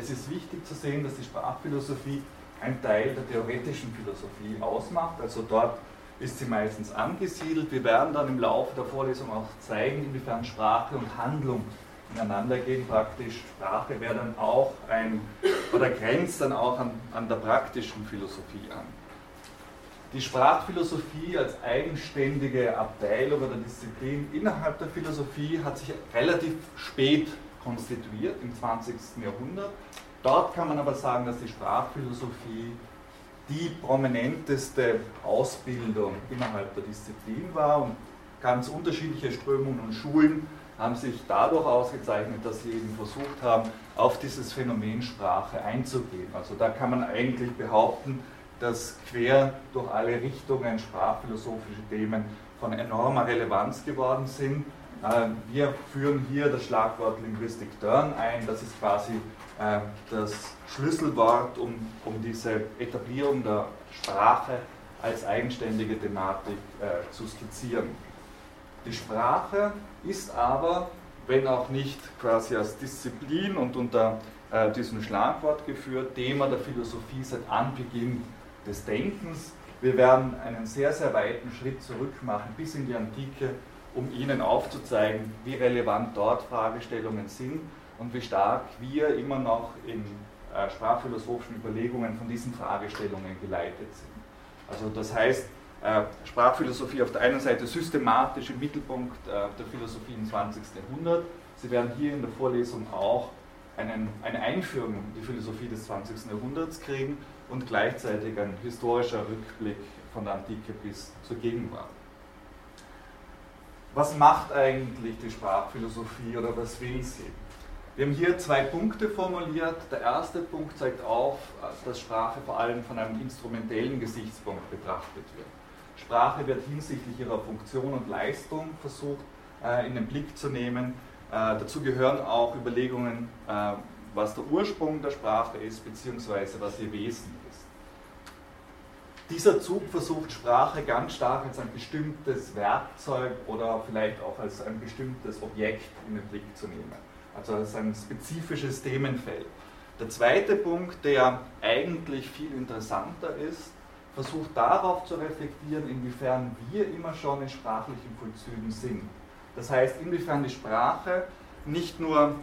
es ist wichtig zu sehen, dass die Sprachphilosophie ein Teil der theoretischen Philosophie ausmacht. Also dort ist sie meistens angesiedelt. Wir werden dann im Laufe der Vorlesung auch zeigen, inwiefern Sprache und Handlung ineinander gehen. Praktisch Sprache wäre dann auch ein, oder grenzt dann auch an, an der praktischen Philosophie an. Die Sprachphilosophie als eigenständige Abteilung oder Disziplin innerhalb der Philosophie hat sich relativ spät konstituiert, im 20. Jahrhundert. Dort kann man aber sagen, dass die Sprachphilosophie die prominenteste Ausbildung innerhalb der Disziplin war und ganz unterschiedliche Strömungen und Schulen haben sich dadurch ausgezeichnet, dass sie eben versucht haben, auf dieses Phänomen Sprache einzugehen. Also da kann man eigentlich behaupten, dass quer durch alle Richtungen sprachphilosophische Themen von enormer Relevanz geworden sind. Ähm, wir führen hier das Schlagwort Linguistic Turn ein. Das ist quasi äh, das Schlüsselwort, um, um diese Etablierung der Sprache als eigenständige Thematik äh, zu skizzieren. Die Sprache ist aber, wenn auch nicht quasi als Disziplin und unter äh, diesem Schlagwort geführt, Thema der Philosophie seit Anbeginn des Denkens. Wir werden einen sehr, sehr weiten Schritt zurück machen bis in die Antike, um Ihnen aufzuzeigen, wie relevant dort Fragestellungen sind und wie stark wir immer noch in äh, sprachphilosophischen Überlegungen von diesen Fragestellungen geleitet sind. Also das heißt, äh, Sprachphilosophie auf der einen Seite systematisch im Mittelpunkt äh, der Philosophie im 20. Jahrhundert. Sie werden hier in der Vorlesung auch einen, eine Einführung in die Philosophie des 20. Jahrhunderts kriegen und gleichzeitig ein historischer Rückblick von der Antike bis zur Gegenwart. Was macht eigentlich die Sprachphilosophie oder was will sie? Wir haben hier zwei Punkte formuliert. Der erste Punkt zeigt auf, dass Sprache vor allem von einem instrumentellen Gesichtspunkt betrachtet wird. Sprache wird hinsichtlich ihrer Funktion und Leistung versucht äh, in den Blick zu nehmen. Äh, dazu gehören auch Überlegungen, äh, was der Ursprung der Sprache ist, beziehungsweise was ihr Wesen ist. Dieser Zug versucht Sprache ganz stark als ein bestimmtes Werkzeug oder vielleicht auch als ein bestimmtes Objekt in den Blick zu nehmen. Also als ein spezifisches Themenfeld. Der zweite Punkt, der eigentlich viel interessanter ist, versucht darauf zu reflektieren, inwiefern wir immer schon in sprachlichen Vollzügen sind. Das heißt, inwiefern die Sprache nicht nur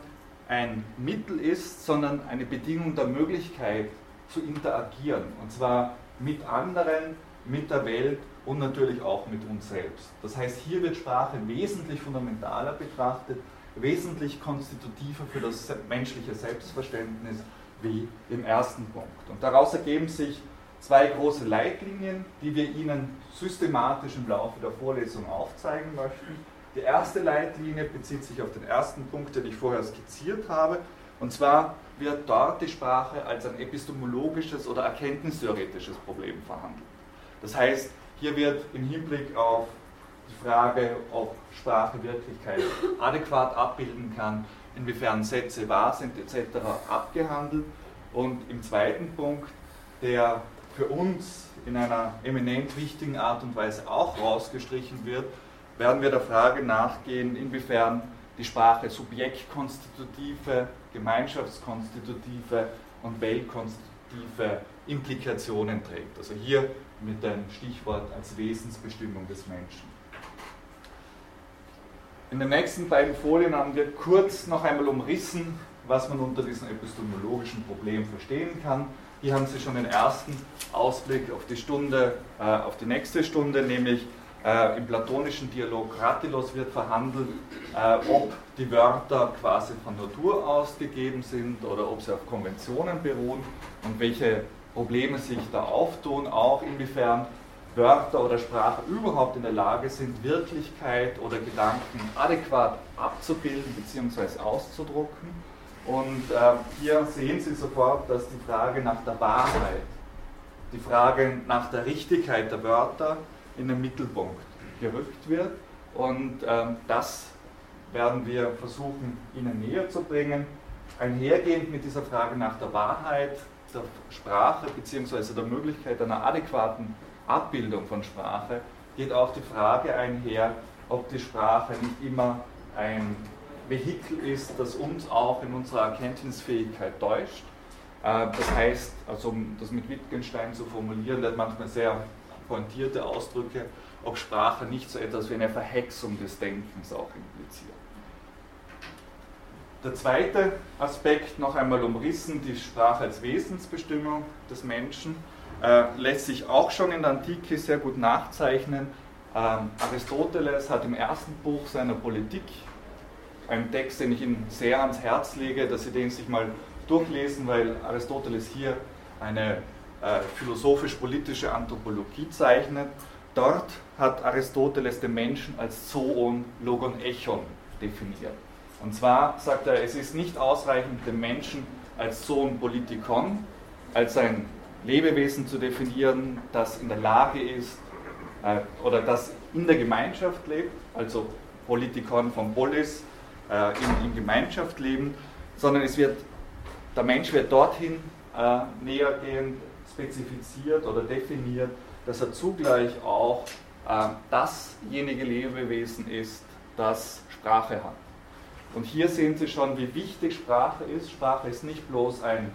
ein Mittel ist, sondern eine Bedingung der Möglichkeit zu interagieren. Und zwar mit anderen, mit der Welt und natürlich auch mit uns selbst. Das heißt, hier wird Sprache wesentlich fundamentaler betrachtet, wesentlich konstitutiver für das menschliche Selbstverständnis wie im ersten Punkt. Und daraus ergeben sich zwei große Leitlinien, die wir Ihnen systematisch im Laufe der Vorlesung aufzeigen möchten. Die erste Leitlinie bezieht sich auf den ersten Punkt, den ich vorher skizziert habe. Und zwar wird dort die Sprache als ein epistemologisches oder erkenntnistheoretisches Problem verhandelt. Das heißt, hier wird im Hinblick auf die Frage, ob Sprache Wirklichkeit adäquat abbilden kann, inwiefern Sätze wahr sind etc. abgehandelt. Und im zweiten Punkt, der für uns in einer eminent wichtigen Art und Weise auch rausgestrichen wird, werden wir der Frage nachgehen, inwiefern die Sprache subjektkonstitutive, gemeinschaftskonstitutive und weltkonstitutive Implikationen trägt. Also hier mit dem Stichwort als Wesensbestimmung des Menschen. In den nächsten beiden Folien haben wir kurz noch einmal umrissen, was man unter diesem epistemologischen Problem verstehen kann. Hier haben Sie schon den ersten Ausblick auf die Stunde, äh, auf die nächste Stunde, nämlich äh, Im platonischen Dialog Kratilos wird verhandelt, äh, ob die Wörter quasi von Natur aus gegeben sind oder ob sie auf Konventionen beruhen und welche Probleme sich da auftun, auch inwiefern Wörter oder Sprache überhaupt in der Lage sind, Wirklichkeit oder Gedanken adäquat abzubilden bzw. auszudrucken. Und äh, hier sehen Sie sofort, dass die Frage nach der Wahrheit, die Frage nach der Richtigkeit der Wörter in den Mittelpunkt gerückt wird. Und ähm, das werden wir versuchen, Ihnen näher zu bringen. Einhergehend mit dieser Frage nach der Wahrheit der Sprache bzw. der Möglichkeit einer adäquaten Abbildung von Sprache geht auch die Frage einher, ob die Sprache nicht immer ein Vehikel ist, das uns auch in unserer Erkenntnisfähigkeit täuscht. Äh, das heißt, also um das mit Wittgenstein zu formulieren, der hat manchmal sehr pointierte Ausdrücke, ob Sprache nicht so etwas wie eine Verhexung des Denkens auch impliziert. Der zweite Aspekt, noch einmal umrissen, die Sprache als Wesensbestimmung des Menschen, äh, lässt sich auch schon in der Antike sehr gut nachzeichnen. Ähm, Aristoteles hat im ersten Buch seiner Politik, einen Text, den ich Ihnen sehr ans Herz lege, dass Sie den sich mal durchlesen, weil Aristoteles hier eine äh, philosophisch-politische Anthropologie zeichnet. Dort hat Aristoteles den Menschen als Zoon, Logon, Echon definiert. Und zwar sagt er, es ist nicht ausreichend, den Menschen als Zoon Politikon, als ein Lebewesen zu definieren, das in der Lage ist äh, oder das in der Gemeinschaft lebt, also Politikon von Polis, äh, in, in, Gemeinschaft leben, sondern es wird, der Mensch wird dorthin äh, nähergehend spezifiziert oder definiert, dass er zugleich auch äh, dasjenige Lebewesen ist, das Sprache hat. Und hier sehen Sie schon, wie wichtig Sprache ist. Sprache ist nicht bloß ein,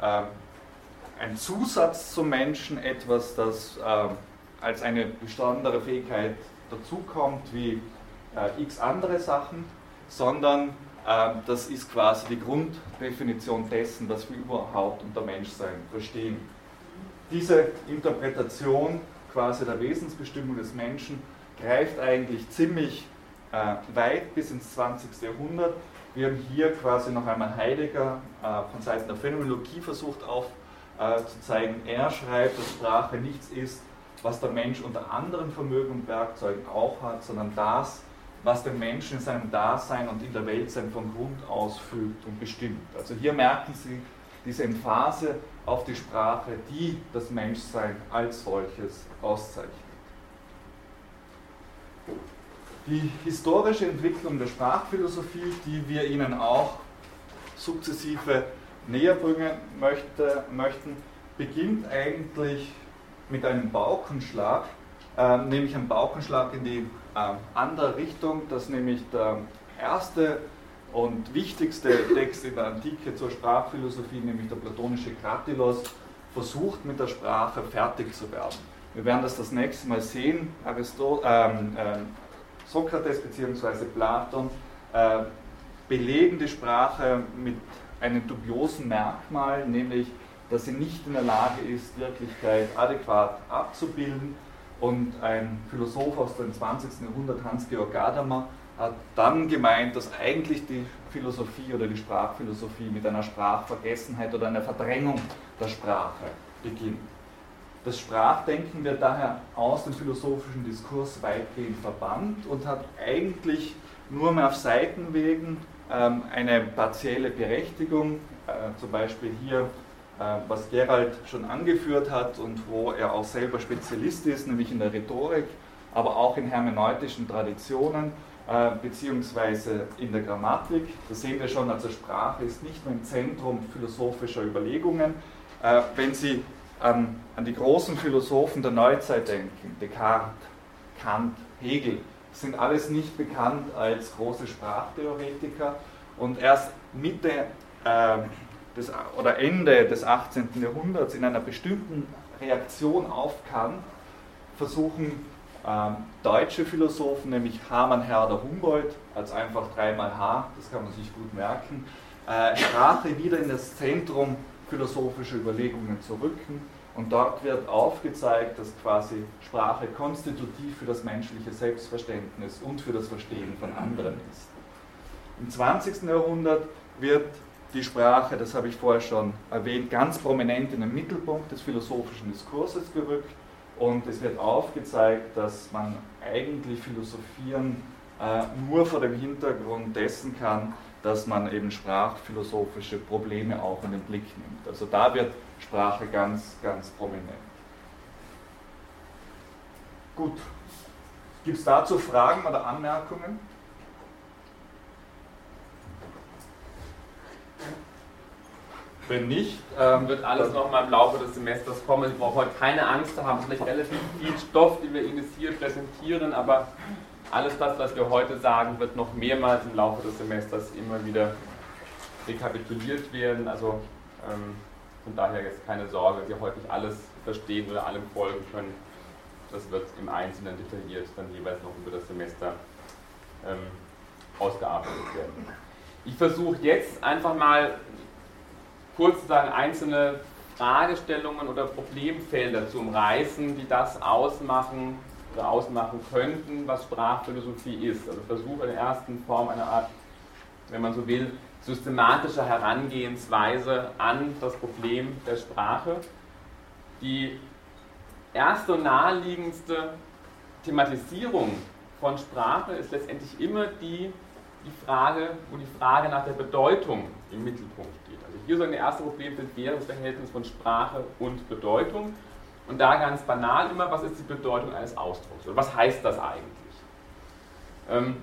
äh, ein Zusatz zum Menschen, etwas, das äh, als eine besondere Fähigkeit dazukommt, wie äh, x andere Sachen, sondern äh, das ist quasi die Grunddefinition dessen, was wir überhaupt unter Menschsein verstehen. Diese Interpretation quasi der Wesensbestimmung des Menschen greift eigentlich ziemlich äh, weit bis ins 20. Jahrhundert. Wir haben hier quasi noch einmal Heidegger äh, von Seiten der Phänomenologie versucht aufzuzeigen. Äh, er schreibt, dass Sprache nichts ist, was der Mensch unter anderen Vermögen und Werkzeugen auch hat, sondern das, was den Menschen in seinem Dasein und in der Welt sein von Grund aus fügt und bestimmt. Also hier merken Sie diese Emphase auf die Sprache, die das Menschsein als solches auszeichnet. Die historische Entwicklung der Sprachphilosophie, die wir Ihnen auch sukzessive näher bringen möchte, möchten, beginnt eigentlich mit einem Baukenschlag, äh, nämlich ein Baukenschlag in die äh, andere Richtung, dass nämlich der erste und wichtigste Text in der Antike zur Sprachphilosophie, nämlich der platonische Kratilos, versucht mit der Sprache fertig zu werden. Wir werden das das nächste Mal sehen. Aristot ähm, äh, Sokrates bzw. Platon äh, belegen die Sprache mit einem dubiosen Merkmal, nämlich dass sie nicht in der Lage ist, Wirklichkeit adäquat abzubilden. Und ein Philosoph aus dem 20. Jahrhundert, Hans-Georg Gadamer, hat dann gemeint, dass eigentlich die Philosophie oder die Sprachphilosophie mit einer Sprachvergessenheit oder einer Verdrängung der Sprache beginnt. Das Sprachdenken wird daher aus dem philosophischen Diskurs weitgehend verbannt und hat eigentlich nur mehr auf Seitenwegen ähm, eine partielle Berechtigung, äh, zum Beispiel hier, äh, was Gerald schon angeführt hat und wo er auch selber Spezialist ist, nämlich in der Rhetorik, aber auch in hermeneutischen Traditionen beziehungsweise in der Grammatik. Da sehen wir schon, also Sprache ist nicht nur im Zentrum philosophischer Überlegungen. Äh, wenn Sie an, an die großen Philosophen der Neuzeit denken, Descartes, Kant, Hegel, sind alles nicht bekannt als große Sprachtheoretiker und erst Mitte äh, des, oder Ende des 18. Jahrhunderts in einer bestimmten Reaktion auf Kant versuchen äh, deutsche Philosophen, nämlich Hamann, Herder, Humboldt, als einfach dreimal H, das kann man sich gut merken, äh, Sprache wieder in das Zentrum philosophischer Überlegungen zu rücken und dort wird aufgezeigt, dass quasi Sprache konstitutiv für das menschliche Selbstverständnis und für das Verstehen von anderen ist. Im 20. Jahrhundert wird die Sprache, das habe ich vorher schon erwähnt, ganz prominent in den Mittelpunkt des philosophischen Diskurses gerückt und es wird aufgezeigt, dass man eigentlich philosophieren äh, nur vor dem Hintergrund dessen kann, dass man eben sprachphilosophische Probleme auch in den Blick nimmt. Also da wird Sprache ganz, ganz prominent. Gut. Gibt es dazu Fragen oder Anmerkungen? Wenn nicht, ähm, wird alles nochmal im Laufe des Semesters kommen. Sie brauchen heute keine Angst zu haben. Vielleicht relativ viel Stoff, den wir Ihnen hier präsentieren, aber alles das, was wir heute sagen, wird noch mehrmals im Laufe des Semesters immer wieder rekapituliert werden. Also ähm, von daher jetzt keine Sorge, dass Sie heute nicht alles verstehen oder allem folgen können. Das wird im Einzelnen detailliert dann jeweils noch über das Semester ähm, ausgearbeitet werden. Ich versuche jetzt einfach mal kurz sozusagen einzelne Fragestellungen oder Problemfelder zu umreißen, die das ausmachen oder ausmachen könnten, was Sprachphilosophie ist. Also versuche in der ersten Form eine Art, wenn man so will, systematischer Herangehensweise an das Problem der Sprache. Die erste und naheliegendste Thematisierung von Sprache ist letztendlich immer die, die Frage, wo die Frage nach der Bedeutung im Mittelpunkt Also hier so ein erstes Problemfeld wäre das Verhältnis von Sprache und Bedeutung. Und da ganz banal immer, was ist die Bedeutung eines Ausdrucks? Oder was heißt das eigentlich? Ähm,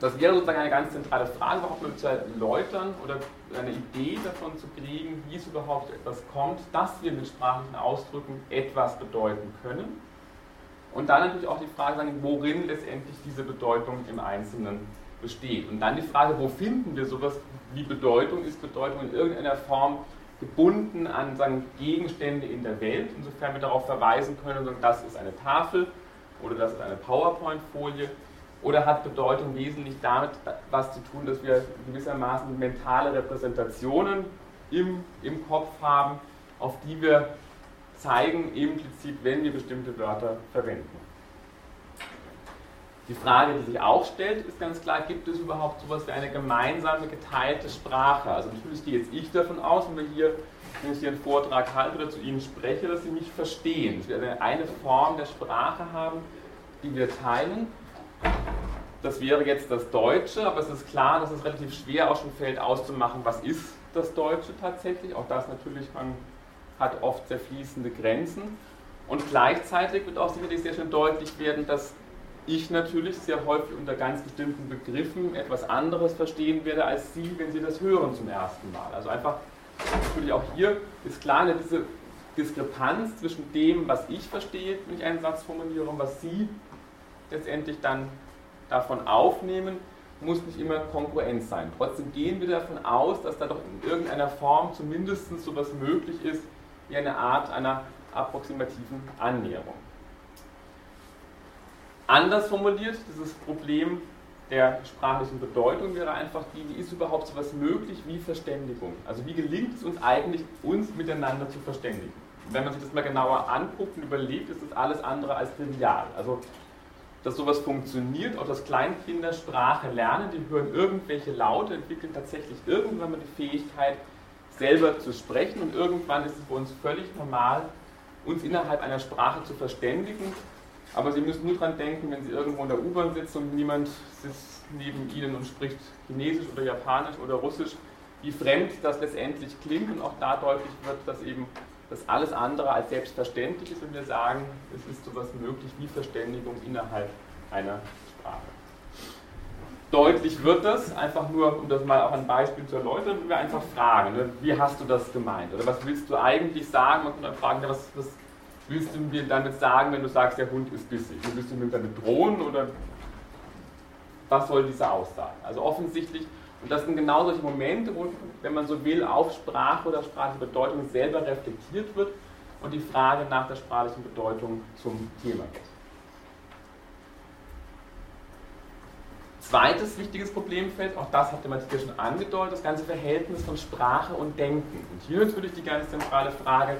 das wäre sozusagen eine ganz zentrale Frage, überhaupt nur zu erläutern oder eine Idee davon zu kriegen, wie es überhaupt etwas kommt, dass wir mit sprachlichen Ausdrücken etwas bedeuten können. Und dann natürlich auch die Frage, worin letztendlich diese Bedeutung im Einzelnen besteht. Und dann die Frage, wo finden wir sowas wie Bedeutung? Ist Bedeutung in irgendeiner Form gebunden an sagen, Gegenstände in der Welt, insofern wir darauf verweisen können, sagen, das ist eine Tafel oder das ist eine PowerPoint-Folie oder hat Bedeutung wesentlich damit was zu tun, dass wir gewissermaßen mentale Repräsentationen im, im Kopf haben, auf die wir zeigen, implizit, wenn wir bestimmte Wörter verwenden. Die Frage, die sich auch stellt, ist ganz klar, gibt es überhaupt so etwas wie eine gemeinsame geteilte Sprache? Also natürlich gehe jetzt ich davon aus, wenn, wir hier, wenn ich hier einen Vortrag halte oder zu Ihnen spreche, dass Sie mich verstehen, dass wir eine Form der Sprache haben, die wir teilen. Das wäre jetzt das Deutsche, aber es ist klar, dass es relativ schwer auch schon fällt auszumachen, was ist das Deutsche tatsächlich. Auch das natürlich, man hat oft sehr fließende Grenzen. Und gleichzeitig wird auch sicherlich sehr schön deutlich werden, dass ich natürlich sehr häufig unter ganz bestimmten Begriffen etwas anderes verstehen werde als Sie, wenn Sie das hören zum ersten Mal. Also einfach, natürlich auch hier ist klar, diese Diskrepanz zwischen dem, was ich verstehe, wenn ich einen Satz formuliere, und was Sie letztendlich dann davon aufnehmen, muss nicht immer Konkurrenz sein. Trotzdem gehen wir davon aus, dass da doch in irgendeiner Form zumindest so etwas möglich ist, wie eine Art einer approximativen Annäherung. Anders formuliert, dieses Problem der sprachlichen Bedeutung wäre einfach die, wie ist überhaupt so etwas möglich wie Verständigung? Also wie gelingt es uns eigentlich, uns miteinander zu verständigen? Wenn man sich das mal genauer anguckt und überlegt, ist das alles andere als trivial. Also dass sowas funktioniert, auch dass Kleinkinder Sprache lernen, die hören irgendwelche Laute, entwickeln tatsächlich irgendwann mal die Fähigkeit, selber zu sprechen und irgendwann ist es für uns völlig normal, uns innerhalb einer Sprache zu verständigen aber Sie müssen nur daran denken, wenn Sie irgendwo in der U-Bahn sitzen und niemand sitzt neben Ihnen und spricht Chinesisch oder Japanisch oder Russisch, wie fremd das letztendlich klingt und auch da deutlich wird, dass eben das alles andere als selbstverständlich ist, wenn wir sagen, es ist sowas möglich wie Verständigung innerhalb einer Sprache. Deutlich wird das, einfach nur, um das mal auch ein Beispiel zu erläutern, wenn wir einfach fragen, ne, wie hast du das gemeint? Oder was willst du eigentlich sagen? Kann dann fragen, ja, was, was willst du mir damit sagen, wenn du sagst, der Hund ist bissig? Willst du mir damit drohen oder was soll diese Aussage? Also offensichtlich, und das sind genau solche Momente, wo, wenn man so will, auf Sprache oder sprachliche Bedeutung selber reflektiert wird und die Frage nach der sprachlichen Bedeutung zum Thema wird. Zweites wichtiges Problemfeld, auch das hat der Matthias schon angedeutet, das ganze Verhältnis von Sprache und Denken. Und hier natürlich die ganz zentrale Frage,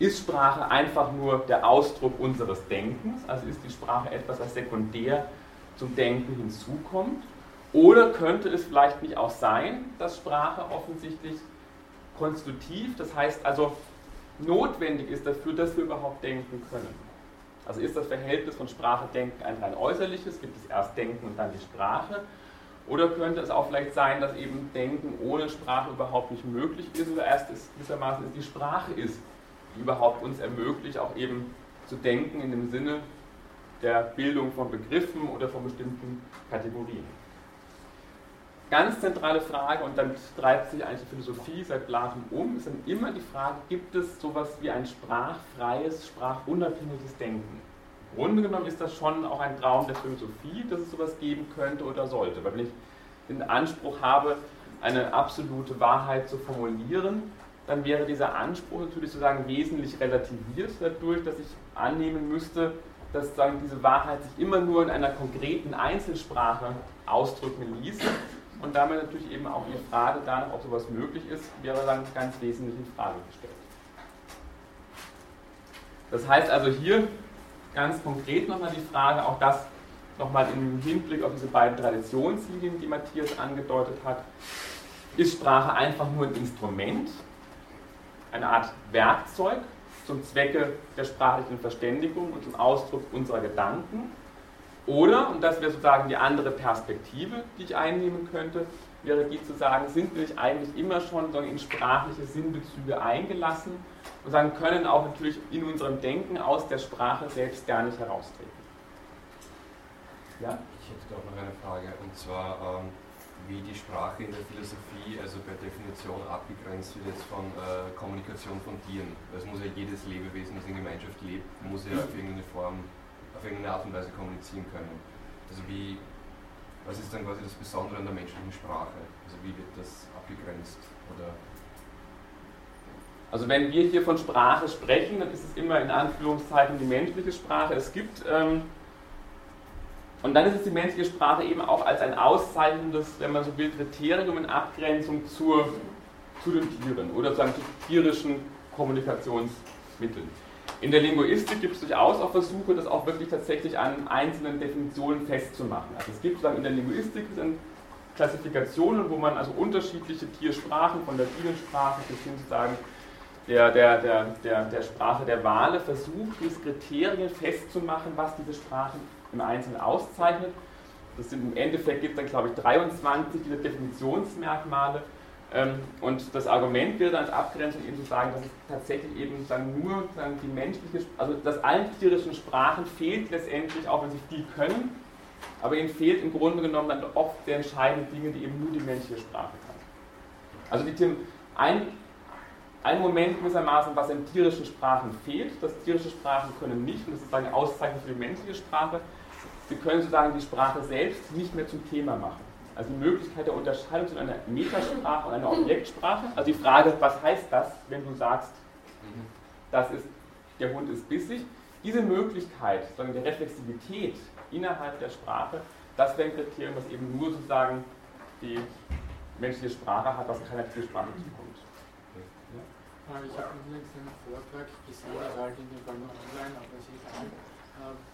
ist Sprache einfach nur der Ausdruck unseres Denkens? Also ist die Sprache etwas, was sekundär zum Denken hinzukommt? Oder könnte es vielleicht nicht auch sein, dass Sprache offensichtlich konstitutiv, das heißt also notwendig ist dafür, dass wir überhaupt denken können? Also ist das Verhältnis von Sprache-Denken ein rein äußerliches? Gibt es erst Denken und dann die Sprache? Oder könnte es auch vielleicht sein, dass eben Denken ohne Sprache überhaupt nicht möglich ist oder erst ist, gewissermaßen ist die Sprache ist, überhaupt uns ermöglicht, auch eben zu denken in dem Sinne der Bildung von Begriffen oder von bestimmten Kategorien. Ganz zentrale Frage, und damit treibt sich eigentlich die Philosophie seit Platon um, ist dann immer die Frage, gibt es sowas wie ein sprachfreies, sprachunabhängiges Denken? Grunde genommen ist das schon auch ein Traum der Philosophie, dass es sowas geben könnte oder sollte. Weil wenn ich den Anspruch habe, eine absolute Wahrheit zu formulieren, dann wäre dieser Anspruch natürlich sozusagen wesentlich relativiert dadurch, dass ich annehmen müsste, dass sozusagen diese Wahrheit sich immer nur in einer konkreten Einzelsprache ausdrücken ließ und damit natürlich eben auch die Frage danach, ob sowas möglich ist, wäre dann ganz wesentlich in Frage gestellt. Das heißt also hier ganz konkret nochmal die Frage, auch das nochmal im Hinblick auf diese beiden Traditionslinien, die Matthias angedeutet hat, ist Sprache einfach nur ein Instrument, eine Art Werkzeug zum Zwecke der sprachlichen Verständigung und zum Ausdruck unserer Gedanken? Oder, und das wäre sozusagen die andere Perspektive, die ich einnehmen könnte, wäre die zu sagen, sind wir nicht eigentlich immer schon in sprachliche Sinnbezüge eingelassen und sagen, können auch natürlich in unserem Denken aus der Sprache selbst gar nicht heraustreten. Ja? Ich hätte auch noch eine Frage, und zwar, ähm, wie die Sprache in der Philosophie, also per Definition abgegrenzt wird jetzt von äh, Kommunikation von Tieren. Es muss ja jedes Lebewesen, das in Gemeinschaft lebt, muss ja auf irgendeine Form, auf irgendeine Art und Weise kommunizieren können. Also wie, was ist dann quasi das Besondere an der menschlichen Sprache? Also wie wird das abgegrenzt? Oder also wenn wir hier von Sprache sprechen, dann ist es immer in Anführungszeichen die menschliche Sprache. Es gibt ähm, und dann ist es die menschliche Sprache eben auch als ein auszeichnendes, wenn man so will, Kriterium in Abgrenzung zur, zu den Tieren oder zu tierischen Kommunikationsmitteln. In der Linguistik gibt es durchaus auch Versuche, das auch wirklich tatsächlich an einzelnen Definitionen festzumachen. Also es gibt sozusagen in der Linguistik Klassifikationen, wo man also unterschiedliche Tiersprachen, von der Bienensprache bis hin sozusagen der, der, der, der, der Sprache der Wale versucht, diese Kriterien festzumachen, was diese Sprachen im Einzelnen auszeichnet. Das sind im Endeffekt gibt es dann, glaube ich, 23 dieser Definitionsmerkmale. Ähm, und das Argument wäre dann als Abgrenzung eben zu sagen, dass es tatsächlich eben dann nur dann die menschliche, also dass allen tierischen Sprachen fehlt letztendlich, auch wenn sie viel können, aber ihnen fehlt im Grunde genommen dann oft der entscheidenden Dinge, die eben nur die menschliche Sprache kann. Also die, ein, ein Moment gewissermaßen, was in tierischen Sprachen fehlt, dass tierische Sprachen können nicht, und das ist eine Auszeichnung für die menschliche Sprache, Sie können sozusagen die Sprache selbst nicht mehr zum Thema machen. Also die Möglichkeit der Unterscheidung zwischen einer Metasprache und einer Objektsprache. Also die Frage, was heißt das, wenn du sagst, das ist, der Hund ist bissig. Diese Möglichkeit, sozusagen der Reflexivität innerhalb der Sprache, das wäre ein Kriterium, was eben nur sozusagen die menschliche Sprache hat, was keiner Tiersprache zukommt. Ich habe übrigens einen Vortrag gesehen, also halt in dem Fall nur online, aber es ist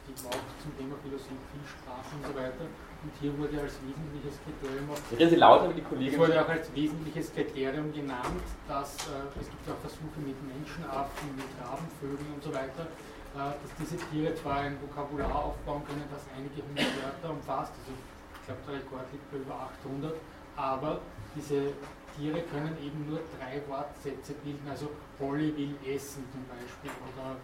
die auch zum Thema Philosophie, Sprache und so weiter. Und hier wurde als wesentliches Kriterium auch, Reden mit die Kollegen. wurde auch als wesentliches Kriterium genannt, dass äh, es gibt auch Versuche mit Menschenaffen, mit Rabenvögeln und so weiter, äh, dass diese Tiere zwar ein Vokabular aufbauen können, das einige hundert Wörter umfasst, also ich glaube der Rekord liegt bei über 800, aber diese Tiere können eben nur drei Wortsätze bilden, also Polly will essen zum Beispiel oder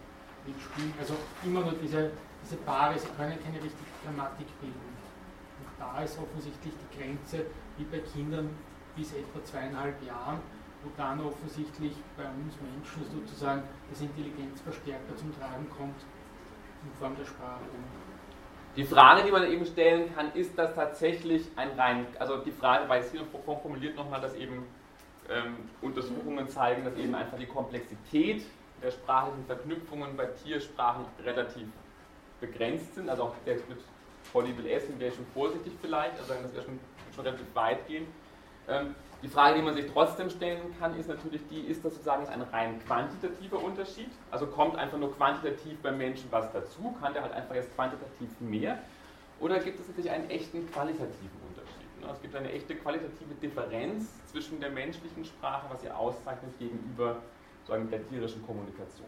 mitspielen. Also immer nur diese, diese Paare, sie können keine richtige Grammatik bilden. Und da ist offensichtlich die Grenze, wie bei Kindern bis etwa zweieinhalb Jahren, wo dann offensichtlich bei uns Menschen sozusagen das Intelligenzverstärker zum Tragen kommt in Form der Sprache. Die Frage, die man eben stellen kann, ist das tatsächlich ein rein, also die Frage, weil es hier formuliert nochmal, dass eben ähm, Untersuchungen zeigen, dass eben einfach die Komplexität der sprachlichen Verknüpfungen bei Tiersprachen relativ begrenzt sind. Also auch der mit Horrible Essen wäre schon vorsichtig vielleicht, also das wäre schon, schon relativ weit gehen. Ähm, die Frage, die man sich trotzdem stellen kann, ist natürlich die, ist das sozusagen ein rein quantitativer Unterschied? Also kommt einfach nur quantitativ beim Menschen was dazu? Kann der halt einfach jetzt quantitativ mehr? Oder gibt es natürlich einen echten qualitativen Unterschied? Ne? Es gibt eine echte qualitative Differenz zwischen der menschlichen Sprache, was sie auszeichnet, gegenüber sagen, der tierischen Kommunikation.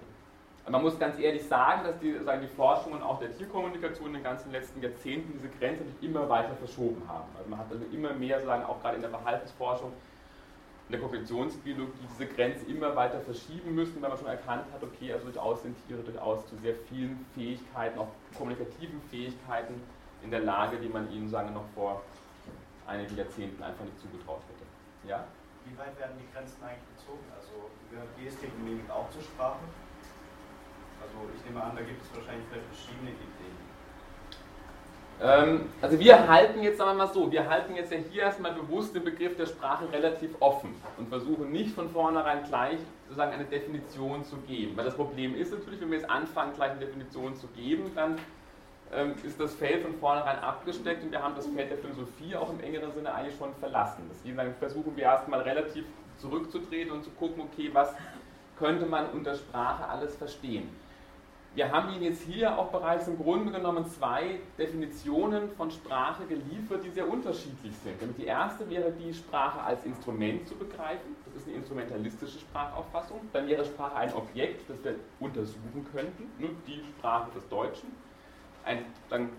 Man muss ganz ehrlich sagen, dass die, sagen, die Forschungen auch der Tierkommunikation in den ganzen letzten Jahrzehnten diese Grenze immer weiter verschoben haben. Also man hat also immer mehr, sagen, auch gerade in der Verhaltensforschung, in der Kognitionsbiologie diese Grenze immer weiter verschieben müssen, weil man schon erkannt hat, okay, also durchaus sind Tiere durchaus zu sehr vielen Fähigkeiten, auch kommunikativen Fähigkeiten in der Lage, die man ihnen, sagen noch vor einigen Jahrzehnten einfach nicht zugetraut hätte. Ja? Wie weit werden die Grenzen eigentlich gezogen? Also gehört Gestik und Mimik auch zur Sprache? Also ich nehme an, da gibt es wahrscheinlich verschiedene Ideen. Ähm, also wir halten jetzt, sagen wir mal so, wir halten jetzt ja hier erstmal bewusst den Begriff der Sprache relativ offen und versuchen nicht von vornherein gleich sozusagen eine Definition zu geben. Weil das Problem ist natürlich, wenn wir jetzt anfangen, gleich eine Definition zu geben, dann ist das Feld von vornherein abgesteckt und wir haben das Feld der Philosophie auch im engeren Sinne eigentlich schon verlassen. Deswegen versuchen wir erstmal relativ zurückzutreten und zu gucken, okay, was könnte man unter Sprache alles verstehen. Wir haben Ihnen jetzt hier auch bereits im Grunde genommen zwei Definitionen von Sprache geliefert, die sehr unterschiedlich sind. Die erste wäre die Sprache als Instrument zu begreifen. Das ist eine instrumentalistische Sprachauffassung. Dann wäre Sprache ein Objekt, das wir untersuchen könnten, die Sprache des Deutschen. Ein, dann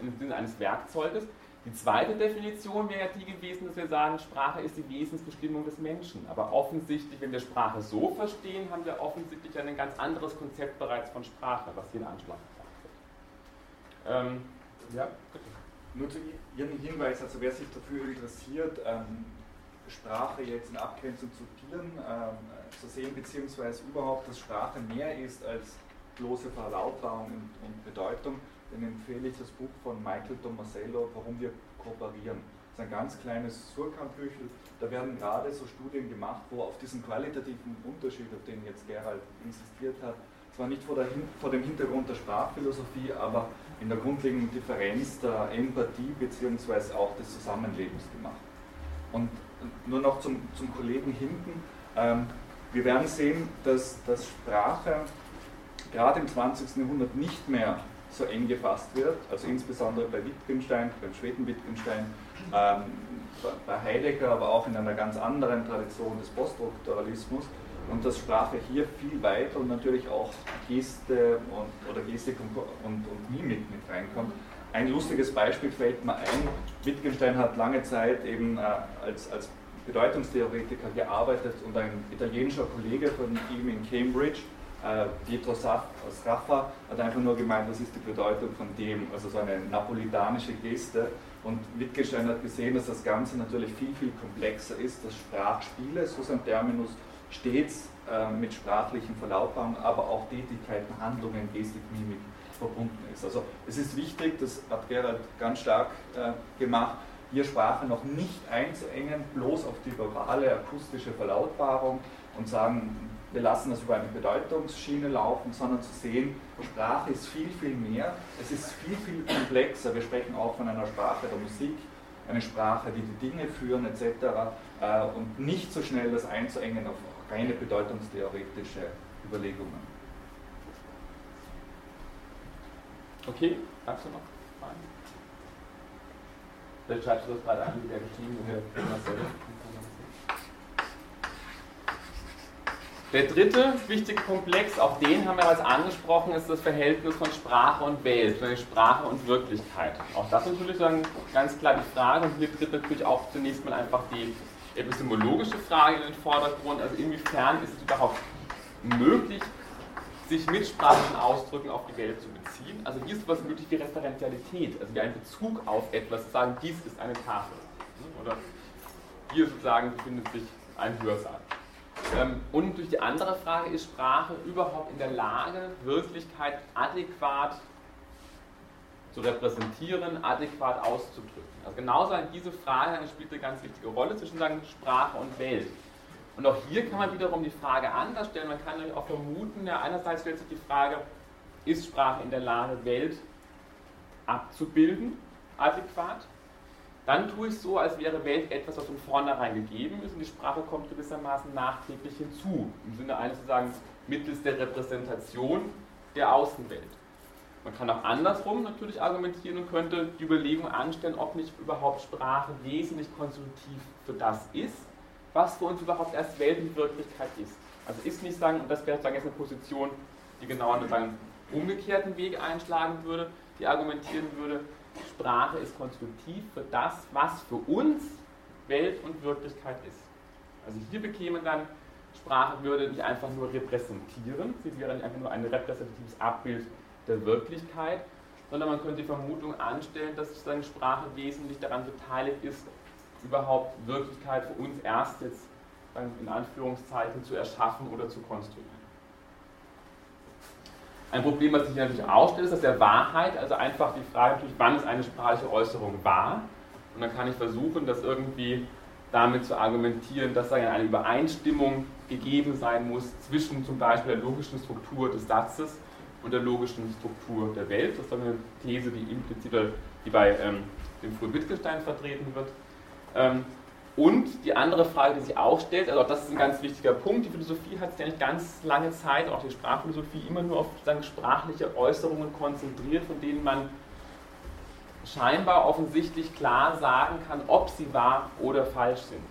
im Sinne eines Werkzeuges. Die zweite Definition wäre ja die gewesen, dass wir sagen, Sprache ist die Wesensbestimmung des Menschen. Aber offensichtlich, wenn wir Sprache so verstehen, haben wir offensichtlich ein ganz anderes Konzept bereits von Sprache, was hier in Anschlag gebracht wird. Ähm, ja, bitte. Nur zu Ihrem Hinweis, also wer sich dafür interessiert, ähm, Sprache jetzt in Abgrenzung zu Tieren ähm, zu sehen, beziehungsweise überhaupt, dass Sprache mehr ist als bloße Verlautbarung und, und Bedeutung, dann empfehle ich das Buch von Michael Tomasello, Warum wir kooperieren. Das ist ein ganz kleines Surkamp-Büchel. Da werden gerade so Studien gemacht, wo auf diesen qualitativen Unterschied, auf den jetzt Gerald insistiert hat, zwar nicht vor, der, vor dem Hintergrund der Sprachphilosophie, aber in der grundlegenden Differenz der Empathie bzw. auch des Zusammenlebens gemacht. Und nur noch zum, zum Kollegen hinten. Ähm, wir werden sehen, dass, dass Sprache gerade im 20. Jahrhundert nicht mehr so eng gefasst wird, also insbesondere bei Wittgenstein, beim Schweden Wittgenstein, ähm, bei Heidegger, aber auch in einer ganz anderen Tradition des Poststrukturalismus und dass Sprache hier viel weiter und natürlich auch Geste und, oder Gestik und, und, und Mimik mit reinkommt. Ein lustiges Beispiel fällt mir ein. Wittgenstein hat lange Zeit eben äh, als, als Bedeutungstheoretiker gearbeitet und ein italienischer Kollege von ihm in Cambridge Pietro Sraffa hat einfach nur gemeint, was ist die Bedeutung von dem, also so eine napolitanische Geste. Und Wittgenstein hat gesehen, dass das Ganze natürlich viel, viel komplexer ist, dass Sprachspiele, so sein Terminus, stets äh, mit sprachlichen Verlautbarungen, aber auch Tätigkeiten, Handlungen, Gestik, Mimik verbunden ist. Also es ist wichtig, das hat Gerald ganz stark äh, gemacht, hier Sprache noch nicht einzuengen, bloß auf die verbale, akustische Verlautbarung und sagen, wir lassen das über eine Bedeutungsschiene laufen, sondern zu sehen, Sprache ist viel, viel mehr, es ist viel, viel komplexer. Wir sprechen auch von einer Sprache der Musik, eine Sprache, die die Dinge führen etc. Äh, und nicht so schnell das einzuengen auf reine bedeutungstheoretische Überlegungen. Okay, hast du noch Fragen? Vielleicht schreibst du das gerade an, wie der geschrieben wird. Der dritte wichtige Komplex, auch den haben wir bereits angesprochen, ist das Verhältnis von Sprache und Welt, von Sprache und Wirklichkeit. Auch das ist natürlich dann ganz klar die Frage und hier tritt natürlich auch zunächst mal einfach die epistemologische Frage in den Vordergrund, also inwiefern ist es überhaupt möglich, sich mit sprachlichen Ausdrücken auf die Welt zu beziehen. Also wie ist was möglich wie Referentialität, also wie ein Bezug auf etwas, zu sagen, dies ist eine Tafel. Oder hier sozusagen befindet sich ein Hörsaal. Ähm, und durch die andere Frage ist Sprache überhaupt in der Lage, Wirklichkeit adäquat zu repräsentieren, adäquat auszudrücken. Also genauso diese Frage spielt eine ganz wichtige Rolle zwischen sagen, Sprache und Welt. Und auch hier kann man wiederum die Frage anders stellen. Man kann natürlich auch vermuten, ja, einerseits stellt sich die Frage, ist Sprache in der Lage, Welt abzubilden, adäquat? Dann tue ich so, als wäre Welt etwas, was von vornherein gegeben ist und die Sprache kommt gewissermaßen nachträglich hinzu. Im Sinne eines zu sagen, mittels der Repräsentation der Außenwelt. Man kann auch andersrum natürlich argumentieren und könnte die Überlegung anstellen, ob nicht überhaupt Sprache wesentlich konstruktiv für das ist, was für uns überhaupt erst Welt und Wirklichkeit ist. Also ist nicht sagen, und das wäre sagen, jetzt eine Position, die genau einen umgekehrten Weg einschlagen würde, die argumentieren würde, Sprache ist konstruktiv für das, was für uns Welt und Wirklichkeit ist. Also hier bekäme dann, Sprache würde nicht einfach nur repräsentieren, sie wäre nicht einfach nur ein repräsentatives Abbild der Wirklichkeit, sondern man könnte die Vermutung anstellen, dass sozusagen Sprache wesentlich daran beteiligt ist, überhaupt Wirklichkeit für uns erst jetzt in Anführungszeichen zu erschaffen oder zu konstruieren. Ein Problem, was sich natürlich auch stellt, ist das der Wahrheit, also einfach die Frage natürlich, wann ist eine sprachliche Äußerung wahr? Und dann kann ich versuchen, das irgendwie damit zu argumentieren, dass da eine Übereinstimmung gegeben sein muss zwischen zum Beispiel der logischen Struktur des Satzes und der logischen Struktur der Welt. Das ist eine These, die implizit, die bei ähm, dem frühen Wittgenstein vertreten wird. Ähm, und die andere Frage, die sich auch stellt, also auch das ist ein ganz wichtiger Punkt, die Philosophie hat sich eigentlich ganz lange Zeit, auch die Sprachphilosophie, immer nur auf sagen, sprachliche Äußerungen konzentriert, von denen man scheinbar offensichtlich klar sagen kann, ob sie wahr oder falsch sind.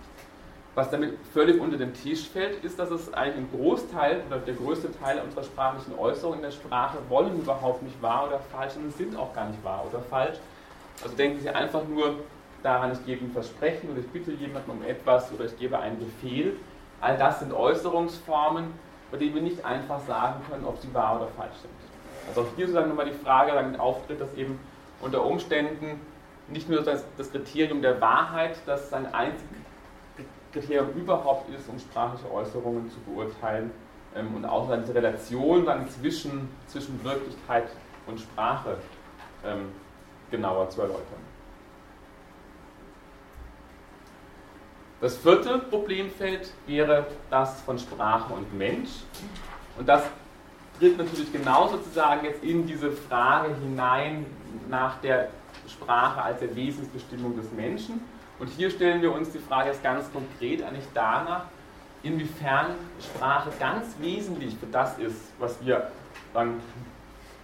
Was damit völlig unter den Tisch fällt, ist, dass es eigentlich ein Großteil oder der größte Teil unserer sprachlichen Äußerungen in der Sprache wollen überhaupt nicht wahr oder falsch und sind auch gar nicht wahr oder falsch. Also denken Sie einfach nur daran, ich gebe ein Versprechen oder ich bitte jemanden um etwas oder ich gebe einen Befehl. All das sind Äußerungsformen, bei denen wir nicht einfach sagen können, ob sie wahr oder falsch sind. Also auch hier sozusagen nochmal die Frage damit auftritt, dass eben unter Umständen nicht nur das, Kriterium der Wahrheit, das ein einziges Kriterium überhaupt ist, um sprachliche Äußerungen zu beurteilen ähm, und auch diese Relation dann zwischen, zwischen Wirklichkeit und Sprache ähm, genauer zu erläutern. Das vierte Problemfeld wäre das von Sprache und Mensch. Und das tritt natürlich genau sozusagen jetzt in diese Frage hinein nach der Sprache als der Wesensbestimmung des Menschen. Und hier stellen wir uns die Frage jetzt ganz konkret eigentlich danach, inwiefern Sprache ganz wesentlich für das ist, was wir dann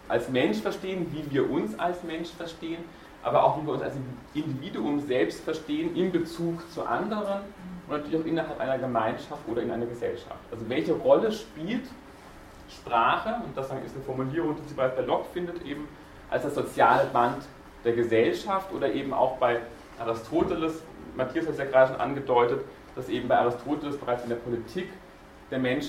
als Mensch verstehen, wie wir uns als Mensch verstehen, aber auch wie wir uns als Individuum selbst verstehen in Bezug zu anderen und natürlich auch innerhalb einer Gemeinschaft oder in einer Gesellschaft. Also welche Rolle spielt Sprache, und das ist eine Formulierung, die sich bei Locke findet, eben als das soziale Band der Gesellschaft oder eben auch bei Aristoteles, Matthias hat es ja gerade schon angedeutet, dass eben bei Aristoteles bereits in der Politik der Mensch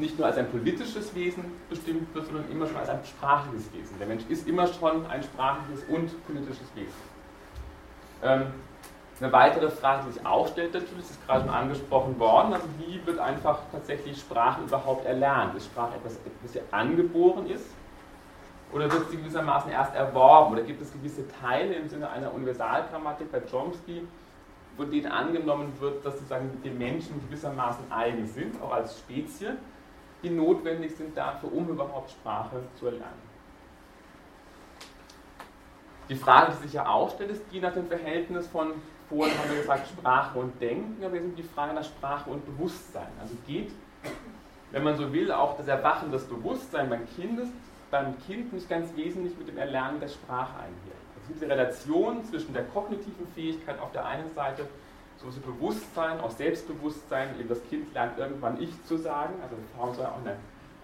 nicht nur als ein politisches Wesen bestimmt wird, sondern immer schon als ein sprachliches Wesen. Der Mensch ist immer schon ein sprachliches und politisches Wesen. Ähm, eine weitere Frage, die sich auch stellt, natürlich, ist gerade schon angesprochen worden, also wie wird einfach tatsächlich Sprache überhaupt erlernt? Ist Sprache etwas, das hier angeboren ist? Oder wird sie gewissermaßen erst erworben? Oder gibt es gewisse Teile im Sinne einer Universalgrammatik bei Chomsky, von denen angenommen wird, dass sozusagen den Menschen gewissermaßen eigen sind, auch als Spezie? Die notwendig sind dafür, um überhaupt Sprache zu erlernen. Die Frage, die sich ja auch stellt, ist die nach dem Verhältnis von, vorhin haben wir gesagt, Sprache und Denken, aber jetzt die Frage nach Sprache und Bewusstsein. Also geht, wenn man so will, auch das Erwachen des Bewusstseins beim Kind, beim kind nicht ganz wesentlich mit dem Erlernen der Sprache einher. Also diese Relation zwischen der kognitiven Fähigkeit auf der einen Seite so ein Bewusstsein, auch Selbstbewusstsein, eben das Kind lernt irgendwann Ich zu sagen, also Frauen sollen auch eine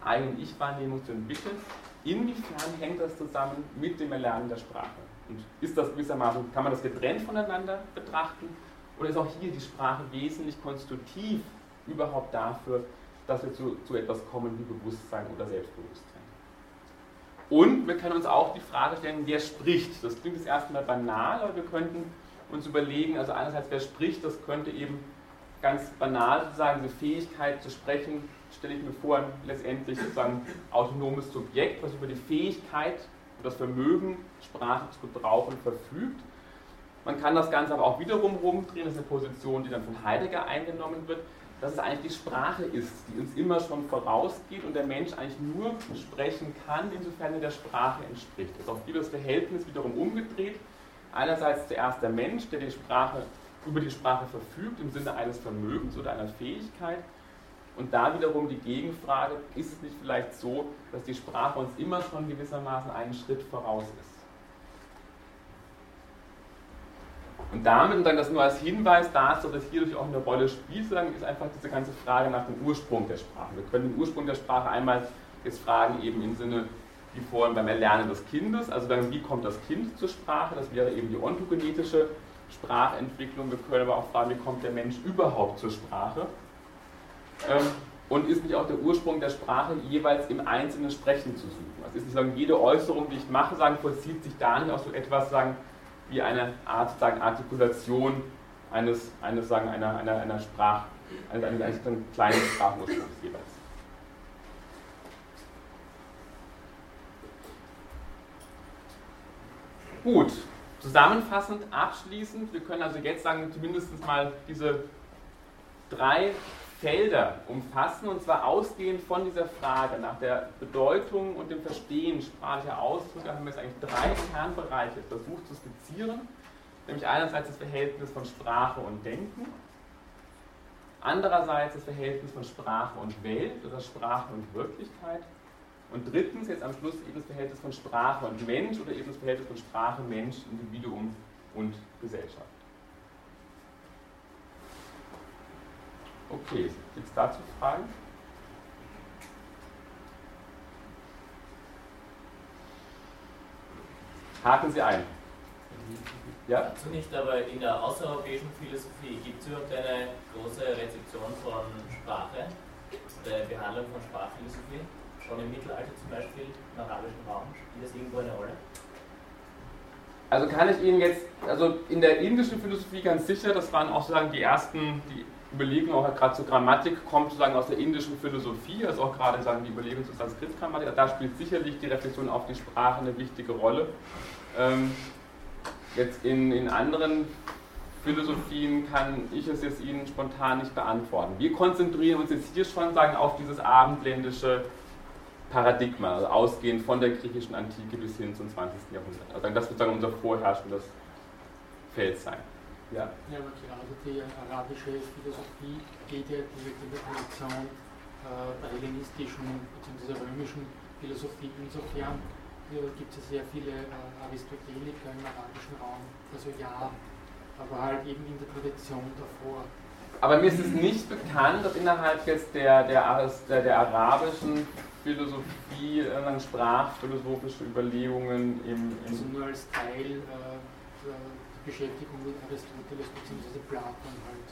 eigene Ich-Wahrnehmung zu entwickeln. Inwiefern hängt das zusammen mit dem Erlernen der Sprache? Und ist das gewissermaßen, kann man das getrennt voneinander betrachten? Oder ist auch hier die Sprache wesentlich konstitutiv überhaupt dafür, dass wir zu, zu etwas kommen wie Bewusstsein oder Selbstbewusstsein? Und wir können uns auch die Frage stellen, wer spricht? Das klingt jetzt erstmal banal, aber wir könnten uns überlegen, also einerseits wer spricht, das könnte eben ganz banal sozusagen diese Fähigkeit zu sprechen, stelle ich mir vor, letztendlich sozusagen autonomes Subjekt, was über die Fähigkeit und das Vermögen, Sprache zu gebrauchen, verfügt. Man kann das Ganze aber auch wiederum rumdrehen, das ist eine Position, die dann von Heidegger eingenommen wird, dass es eigentlich die Sprache ist, die uns immer schon vorausgeht und der Mensch eigentlich nur sprechen kann, insofern er der Sprache entspricht. Das ist auch das Verhältnis wiederum umgedreht einerseits zuerst der Mensch, der die Sprache, über die Sprache verfügt im Sinne eines Vermögens oder einer Fähigkeit. Und da wiederum die Gegenfrage, ist es nicht vielleicht so, dass die Sprache uns immer schon gewissermaßen einen Schritt voraus ist? Und damit, und dann das nur als Hinweis dazu, dass hier natürlich auch eine Rolle spielt, ist einfach diese ganze Frage nach dem Ursprung der Sprache. Wir können den Ursprung der Sprache einmal jetzt fragen, eben im Sinne wie vorhin beim Erlernen des Kindes. Also dann, wie kommt das Kind zur Sprache? Das wäre eben die ontogenetische Sprachentwicklung. Wir können aber auch fragen, wie kommt der Mensch überhaupt zur Sprache? Ähm, und ist nicht auch der Ursprung der Sprache jeweils im einzelnen Sprechen zu suchen? Also ist nicht sagen, jede Äußerung, die ich mache, sagen, vollzieht sich da nicht auch so etwas sagen, wie eine Art sagen, Artikulation eines, eines sagen, einer, einer, einer Sprach, eines, eines, eines kleinen Sprachursprungs jeweils. Gut, zusammenfassend, abschließend, wir können also jetzt sagen, zumindest mal diese drei Felder umfassen, und zwar ausgehend von dieser Frage nach der Bedeutung und dem Verstehen sprachlicher Ausdrücke, haben wir jetzt eigentlich drei Kernbereiche versucht zu skizzieren, nämlich einerseits das Verhältnis von Sprache und Denken, andererseits das Verhältnis von Sprache und Welt oder Sprache und Wirklichkeit und drittens jetzt am Schluss eben das Verhältnis von Sprache und Mensch oder eben das Verhältnis von Sprache, Mensch, Individuum und Gesellschaft. Okay, gibt es dazu Fragen? Haken Sie ein. Ja? Dazu nicht, aber in der außereuropäischen Philosophie gibt es überhaupt eine große Rezeption von Sprache, der Behandlung von Sprachphilosophie? Schon im Mittelalter zum Beispiel, im arabischen Raum, spielt das irgendwo eine Rolle? Also kann ich Ihnen jetzt, also in der indischen Philosophie ganz sicher, das waren auch sozusagen die ersten, die Überlegungen auch gerade zur Grammatik kommt sozusagen aus der indischen Philosophie, also auch gerade sagen die Überlegungen zur Sanskrit-Grammatik, da spielt sicherlich die Reflexion auf die Sprache eine wichtige Rolle. Ähm, jetzt in, in anderen Philosophien kann ich es jetzt Ihnen spontan nicht beantworten. Wir konzentrieren uns jetzt hier schon sagen auf dieses abendländische Paradigma, also ausgehend von der griechischen Antike bis hin zum 20. Jahrhundert. Also das wird dann unser vorherrschendes Feld sein. Ja, ja aber gerade die arabische Philosophie geht ja direkt in der Tradition äh, der hellenistischen bzw. römischen Philosophie. Insofern äh, gibt es sehr viele äh, Aristoteliker im arabischen Raum, also ja, aber halt eben in der Tradition davor. Aber mir ist es nicht bekannt, dass innerhalb jetzt der, der, der, der arabischen Philosophie, äh, sprachphilosophische Überlegungen im, im Also nur als Teil äh, der Beschäftigung mit Aristoteles bzw. Platon halt.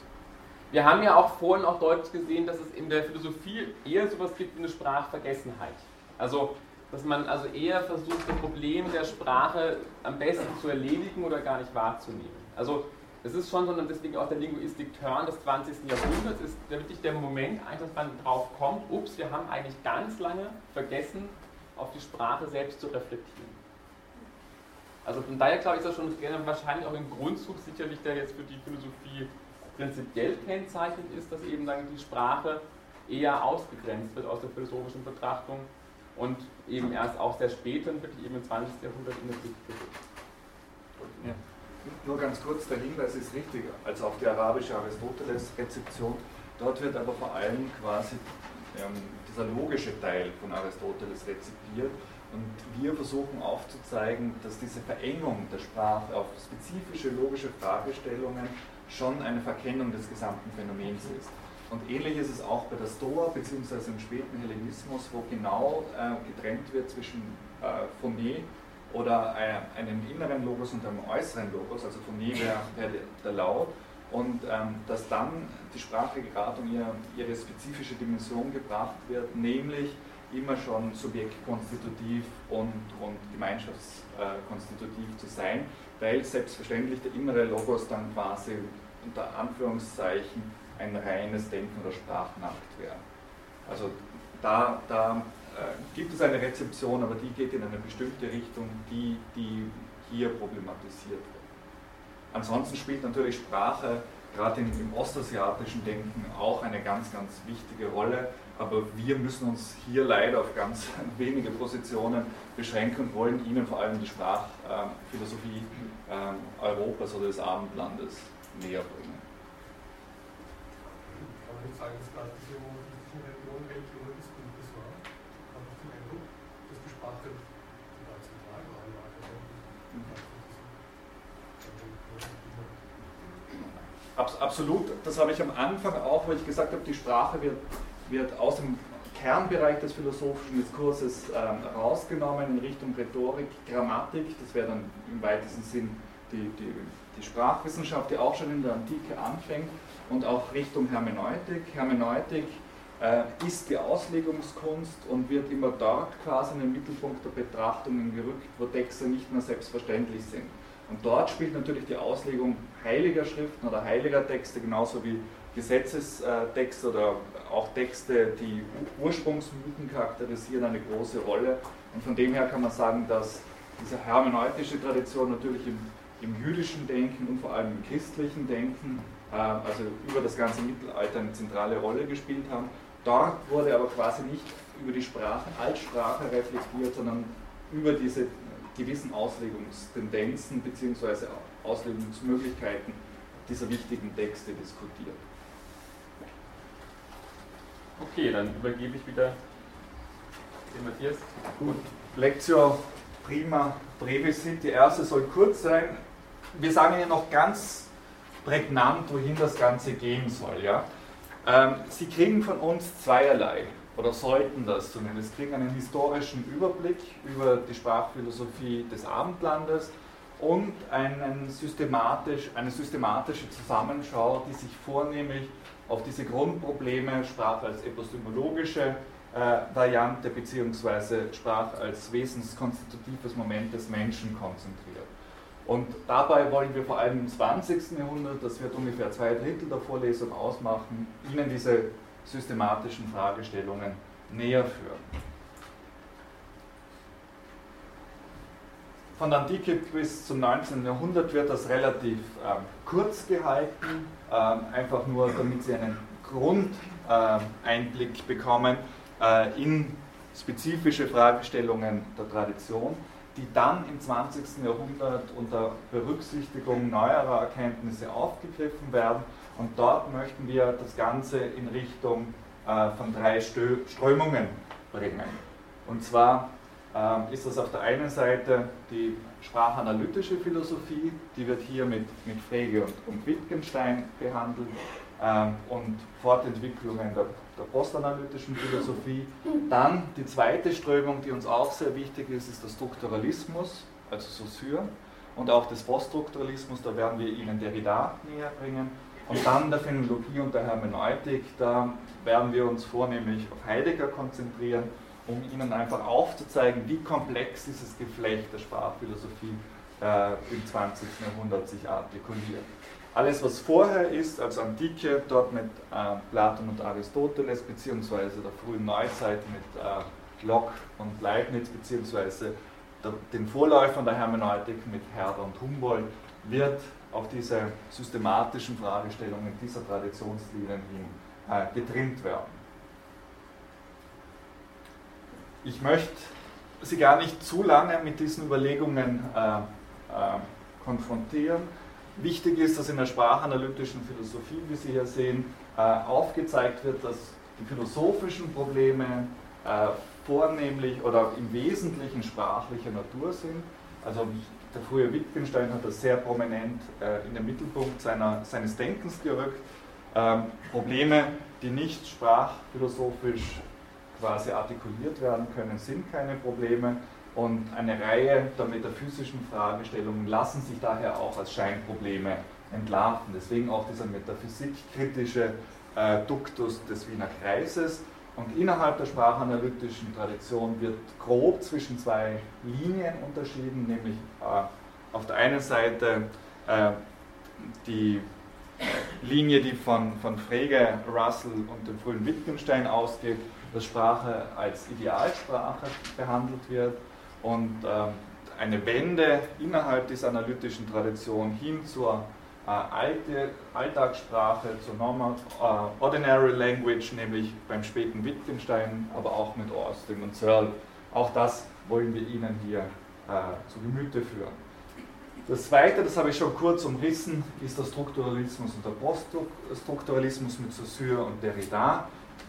Wir haben ja auch vorhin auch deutlich gesehen, dass es in der Philosophie eher sowas gibt wie eine Sprachvergessenheit. Also, dass man also eher versucht, das Problem der Sprache am besten zu erledigen oder gar nicht wahrzunehmen. Also, es ist schon, sondern deswegen auch der Linguistik-Turn des 20. Jahrhunderts ist wirklich der Moment, dass man drauf kommt, ups, wir haben eigentlich ganz lange vergessen, auf die Sprache selbst zu reflektieren. Also von daher glaube ich, ist das schon wahrscheinlich auch ein Grundzug sicherlich, der jetzt für die Philosophie prinzipiell kennzeichnend ist, dass eben dann die Sprache eher ausgegrenzt wird aus der philosophischen Betrachtung und eben erst auch sehr spät dann wirklich eben im 20. Jahrhundert in der Kritik wird. Ja. Nur ganz kurz, der Hinweis ist richtig, also auf die arabische Aristoteles-Rezeption. Dort wird aber vor allem quasi ähm, dieser logische Teil von Aristoteles rezipiert. Und wir versuchen aufzuzeigen, dass diese Verengung der Sprache auf spezifische logische Fragestellungen schon eine Verkennung des gesamten Phänomens ist. Und ähnlich ist es auch bei der Stoa bzw. im späten Hellenismus, wo genau äh, getrennt wird zwischen äh, Phoné oder einem inneren Logos und einem äußeren Logos, also von wäre wär der Laut, und ähm, dass dann die Sprache gerade um ihre, ihre spezifische Dimension gebracht wird, nämlich immer schon subjektkonstitutiv und, und gemeinschaftskonstitutiv zu sein, weil selbstverständlich der innere Logos dann quasi unter Anführungszeichen ein reines Denken oder Sprachnakt wäre. Also da, da gibt es eine Rezeption, aber die geht in eine bestimmte Richtung, die, die hier problematisiert wird. Ansonsten spielt natürlich Sprache gerade im, im ostasiatischen Denken auch eine ganz, ganz wichtige Rolle, aber wir müssen uns hier leider auf ganz wenige Positionen beschränken und wollen Ihnen vor allem die Sprachphilosophie äh, Europas oder des Abendlandes näher bringen. Kann man nicht sagen, dass gerade diese Religion welche absolut, das habe ich am Anfang auch, weil ich gesagt habe, die Sprache wird, wird aus dem Kernbereich des philosophischen Diskurses ähm, rausgenommen in Richtung Rhetorik, Grammatik, das wäre dann im weitesten Sinn die, die, die Sprachwissenschaft, die auch schon in der Antike anfängt, und auch Richtung Hermeneutik. Hermeneutik äh, ist die Auslegungskunst und wird immer dort quasi in den Mittelpunkt der Betrachtungen gerückt, wo Texte nicht mehr selbstverständlich sind. Und dort spielt natürlich die Auslegung heiliger Schriften oder heiliger Texte genauso wie Gesetzestexte oder auch Texte, die Ursprungsmythen charakterisieren, eine große Rolle. Und von dem her kann man sagen, dass diese hermeneutische Tradition natürlich im, im jüdischen Denken und vor allem im christlichen Denken, äh, also über das ganze Mittelalter eine zentrale Rolle gespielt haben. Dort wurde aber quasi nicht über die Sprache als Sprache reflektiert, sondern über diese gewissen Auslegungstendenzen bzw. Auslegungsmöglichkeiten dieser wichtigen Texte diskutiert. Okay, dann übergebe ich wieder den Matthias. Gut, Lectio prima brevisit. Die erste soll kurz sein. Wir sagen Ihnen noch ganz prägnant, wohin das Ganze gehen soll. Ja? Ähm, Sie kriegen von uns zweierlei, oder sollten das zumindest, kriegen einen historischen Überblick über die Sprachphilosophie des Abendlandes und einen systematisch, eine systematische Zusammenschau, die sich vornehmlich auf diese Grundprobleme Sprache als epistemologische äh, Variante bzw. Sprache als wesenskonstitutives Moment des Menschen konzentriert. Und dabei wollen wir vor allem im 20. Jahrhundert, das wird ungefähr zwei Drittel der Vorlesung ausmachen, Ihnen diese systematischen Fragestellungen näher führen. Von der Antike bis zum 19. Jahrhundert wird das relativ ähm, kurz gehalten, ähm, einfach nur damit Sie einen Grundeinblick ähm, bekommen äh, in spezifische Fragestellungen der Tradition, die dann im 20. Jahrhundert unter Berücksichtigung neuerer Erkenntnisse aufgegriffen werden. Und dort möchten wir das Ganze in Richtung äh, von drei Strömungen bringen. Und zwar ähm, ist das auf der einen Seite die sprachanalytische Philosophie, die wird hier mit, mit Frege und, und Wittgenstein behandelt und Fortentwicklungen der, der postanalytischen Philosophie. Dann die zweite Strömung, die uns auch sehr wichtig ist, ist der Strukturalismus, also Saussure, und auch des Poststrukturalismus, da werden wir Ihnen Derrida näher bringen. Und dann der Phänologie und der Hermeneutik, da werden wir uns vornehmlich auf Heidegger konzentrieren um Ihnen einfach aufzuzeigen, wie komplex dieses Geflecht der Sprachphilosophie äh, im 20. Jahrhundert sich artikuliert. Alles, was vorher ist, als Antike, dort mit äh, Platon und Aristoteles, beziehungsweise der frühen Neuzeit mit äh, Locke und Leibniz, beziehungsweise der, den Vorläufern der Hermeneutik mit Herder und Humboldt, wird auf diese systematischen Fragestellungen dieser Traditionslinien hin äh, getrimmt werden. Ich möchte Sie gar nicht zu lange mit diesen Überlegungen äh, äh, konfrontieren. Wichtig ist, dass in der sprachanalytischen Philosophie, wie Sie hier sehen, äh, aufgezeigt wird, dass die philosophischen Probleme äh, vornehmlich oder im Wesentlichen sprachlicher Natur sind. Also der frühe Wittgenstein hat das sehr prominent äh, in den Mittelpunkt seiner, seines Denkens gerückt. Ähm, Probleme, die nicht sprachphilosophisch quasi artikuliert werden können, sind keine Probleme. Und eine Reihe der metaphysischen Fragestellungen lassen sich daher auch als Scheinprobleme entlarven. Deswegen auch dieser metaphysikkritische äh, Duktus des Wiener Kreises. Und innerhalb der sprachanalytischen Tradition wird grob zwischen zwei Linien unterschieden, nämlich äh, auf der einen Seite äh, die Linie, die von, von Frege, Russell und dem frühen Wittgenstein ausgeht, dass Sprache als Idealsprache behandelt wird und ähm, eine Wende innerhalb dieser analytischen Tradition hin zur äh, alte, Alltagssprache, zur normal, äh, Ordinary Language, nämlich beim späten Wittgenstein, aber auch mit Austin und Searle. Auch das wollen wir Ihnen hier äh, zu Gemüte führen. Das zweite, das habe ich schon kurz umrissen, ist der Strukturalismus und der Poststrukturalismus mit Saussure und Derrida.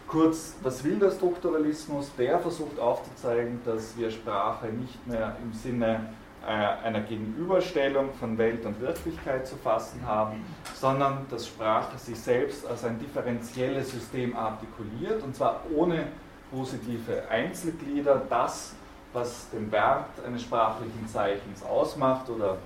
Kurz, was will der Strukturalismus? Der versucht aufzuzeigen, dass wir Sprache nicht mehr im Sinne äh, einer Gegenüberstellung von Welt und Wirklichkeit zu fassen haben, sondern dass Sprache sich selbst als ein differenzielles System artikuliert und zwar ohne positive Einzelglieder. Das, was den Wert eines sprachlichen Zeichens ausmacht oder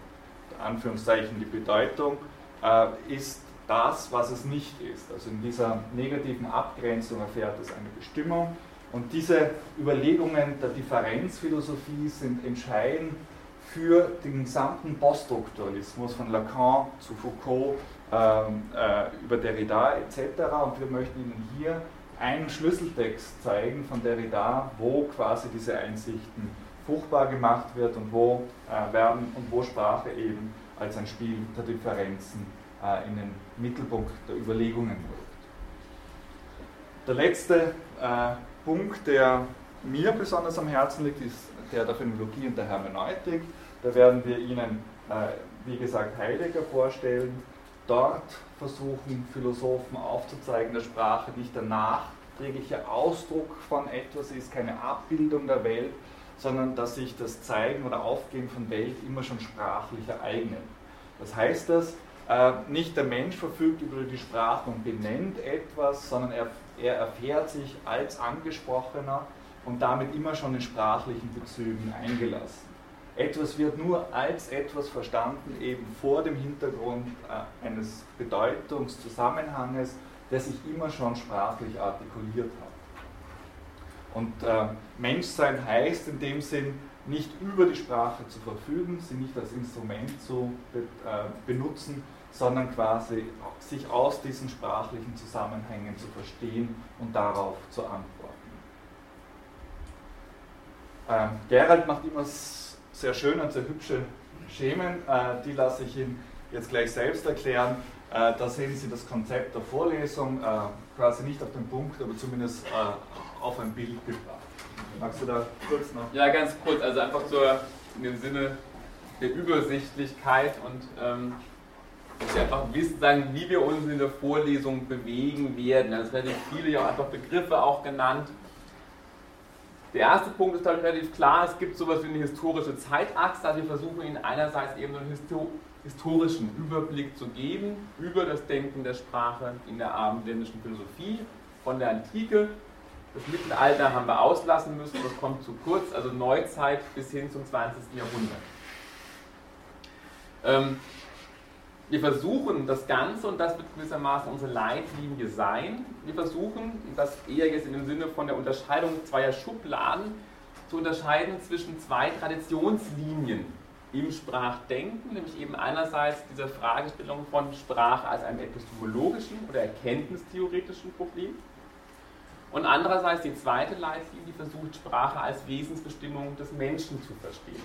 Anführungszeichen die Bedeutung, äh, ist das, was es nicht ist. Also in dieser negativen Abgrenzung erfährt es eine Bestimmung. Und diese Überlegungen der Differenzphilosophie sind entscheidend für den gesamten Poststrukturalismus von Lacan zu Foucault ähm, äh, über Derrida etc. Und wir möchten Ihnen hier einen Schlüsseltext zeigen von Derrida, wo quasi diese Einsichten fruchtbar gemacht wird und wo äh, werden und wo Sprache eben als ein Spiel der Differenzen äh, in den Mittelpunkt der Überlegungen rückt. Der letzte äh, Punkt, der mir besonders am Herzen liegt, ist der der Phänomenologie und der Hermeneutik. Da werden wir Ihnen, äh, wie gesagt, Heidegger vorstellen. Dort versuchen Philosophen aufzuzeigen, dass Sprache nicht der nachträgliche Ausdruck von etwas ist, keine Abbildung der Welt, sondern dass sich das Zeigen oder Aufgehen von Welt immer schon sprachlich ereignet. Was heißt das? Äh, nicht der Mensch verfügt über die Sprache und benennt etwas, sondern er, er erfährt sich als Angesprochener und damit immer schon in sprachlichen Bezügen eingelassen. Etwas wird nur als etwas verstanden, eben vor dem Hintergrund äh, eines Bedeutungszusammenhanges, der sich immer schon sprachlich artikuliert hat. Und äh, Menschsein heißt in dem Sinn, nicht über die Sprache zu verfügen, sie nicht als Instrument zu äh, benutzen, sondern quasi sich aus diesen sprachlichen Zusammenhängen zu verstehen und darauf zu antworten. Ähm, Gerald macht immer sehr schön und sehr hübsche Schemen, äh, die lasse ich Ihnen jetzt gleich selbst erklären. Äh, da sehen Sie das Konzept der Vorlesung, äh, quasi nicht auf den Punkt, aber zumindest äh, auf ein Bild gebracht. Magst du da kurz noch? Ja, ganz kurz, also einfach so in dem Sinne der Übersichtlichkeit und ähm, dass wir einfach wissen, sagen, wie wir uns in der Vorlesung bewegen werden. Also werden viele ja einfach Begriffe auch genannt. Der erste Punkt ist, glaube ich, relativ klar, es gibt sowas wie eine historische Zeitachse, also wir versuchen Ihnen einerseits eben einen historischen Überblick zu geben über das Denken der Sprache in der abendländischen Philosophie, von der Antike das Mittelalter haben wir auslassen müssen, das kommt zu kurz, also Neuzeit bis hin zum 20. Jahrhundert. Ähm, wir versuchen das Ganze, und das wird gewissermaßen unsere Leitlinie sein, wir versuchen, das eher jetzt in dem Sinne von der Unterscheidung zweier Schubladen, zu unterscheiden zwischen zwei Traditionslinien im Sprachdenken, nämlich eben einerseits dieser Fragestellung von Sprache als einem epistemologischen oder erkenntnistheoretischen Problem und andererseits die zweite Leitlinie, die versucht, Sprache als Wesensbestimmung des Menschen zu verstehen.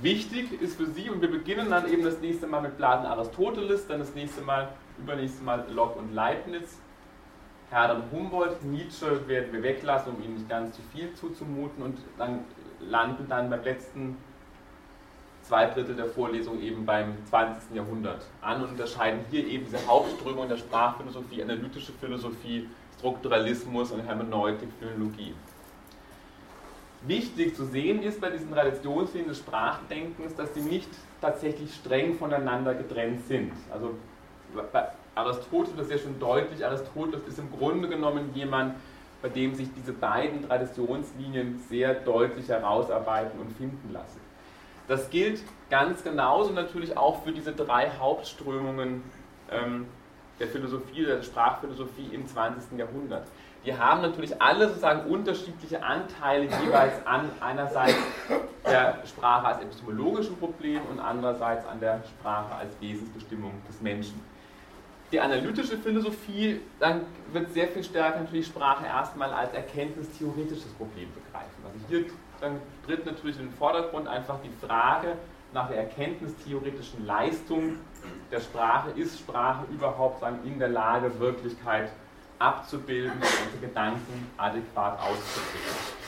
Wichtig ist für Sie, und wir beginnen dann eben das nächste Mal mit Platon Aristoteles, dann das nächste Mal, übernächste Mal Locke und Leibniz, Herder und Humboldt, Nietzsche werden wir weglassen, um ihnen nicht ganz zu viel zuzumuten und dann landen dann beim letzten zwei Drittel der Vorlesung eben beim 20. Jahrhundert an und unterscheiden hier eben diese Hauptströmung der Sprachphilosophie, analytische Philosophie, Strukturalismus und Hermeneutik, Philologie. Wichtig zu sehen ist bei diesen Traditionslinien des Sprachdenkens, dass sie nicht tatsächlich streng voneinander getrennt sind. Also bei Aristoteles ist sehr schön deutlich, Aristoteles ist im Grunde genommen jemand, bei dem sich diese beiden Traditionslinien sehr deutlich herausarbeiten und finden lassen. Das gilt ganz genauso natürlich auch für diese drei Hauptströmungen ähm, der Philosophie, der Sprachphilosophie im 20. Jahrhundert. Die haben natürlich alle sozusagen unterschiedliche Anteile jeweils an einerseits der Sprache als epistemologischen Problem und andererseits an der Sprache als Wesensbestimmung des Menschen. Die analytische Philosophie, dann wird sehr viel stärker natürlich Sprache erstmal als erkenntnistheoretisches Problem begreifen. Also hier dann tritt natürlich in den Vordergrund einfach die Frage nach der erkenntnistheoretischen Leistung der Sprache. Ist Sprache überhaupt in der Lage, Wirklichkeit abzubilden und Gedanken adäquat auszudrücken?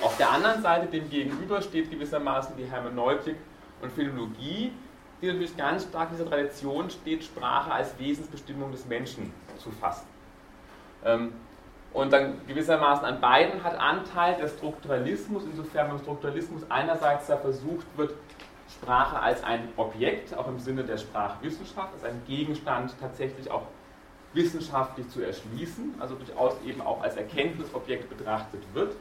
Auf der anderen Seite dem gegenüber steht gewissermaßen die Hermeneutik und Philologie, die natürlich ganz stark in dieser Tradition steht, Sprache als Wesensbestimmung des Menschen zu fassen. Ähm, und dann gewissermaßen an beiden hat Anteil der Strukturalismus, insofern beim Strukturalismus einerseits da versucht wird, Sprache als ein Objekt, auch im Sinne der Sprachwissenschaft, als ein Gegenstand tatsächlich auch wissenschaftlich zu erschließen, also durchaus eben auch als Erkenntnisobjekt betrachtet wird.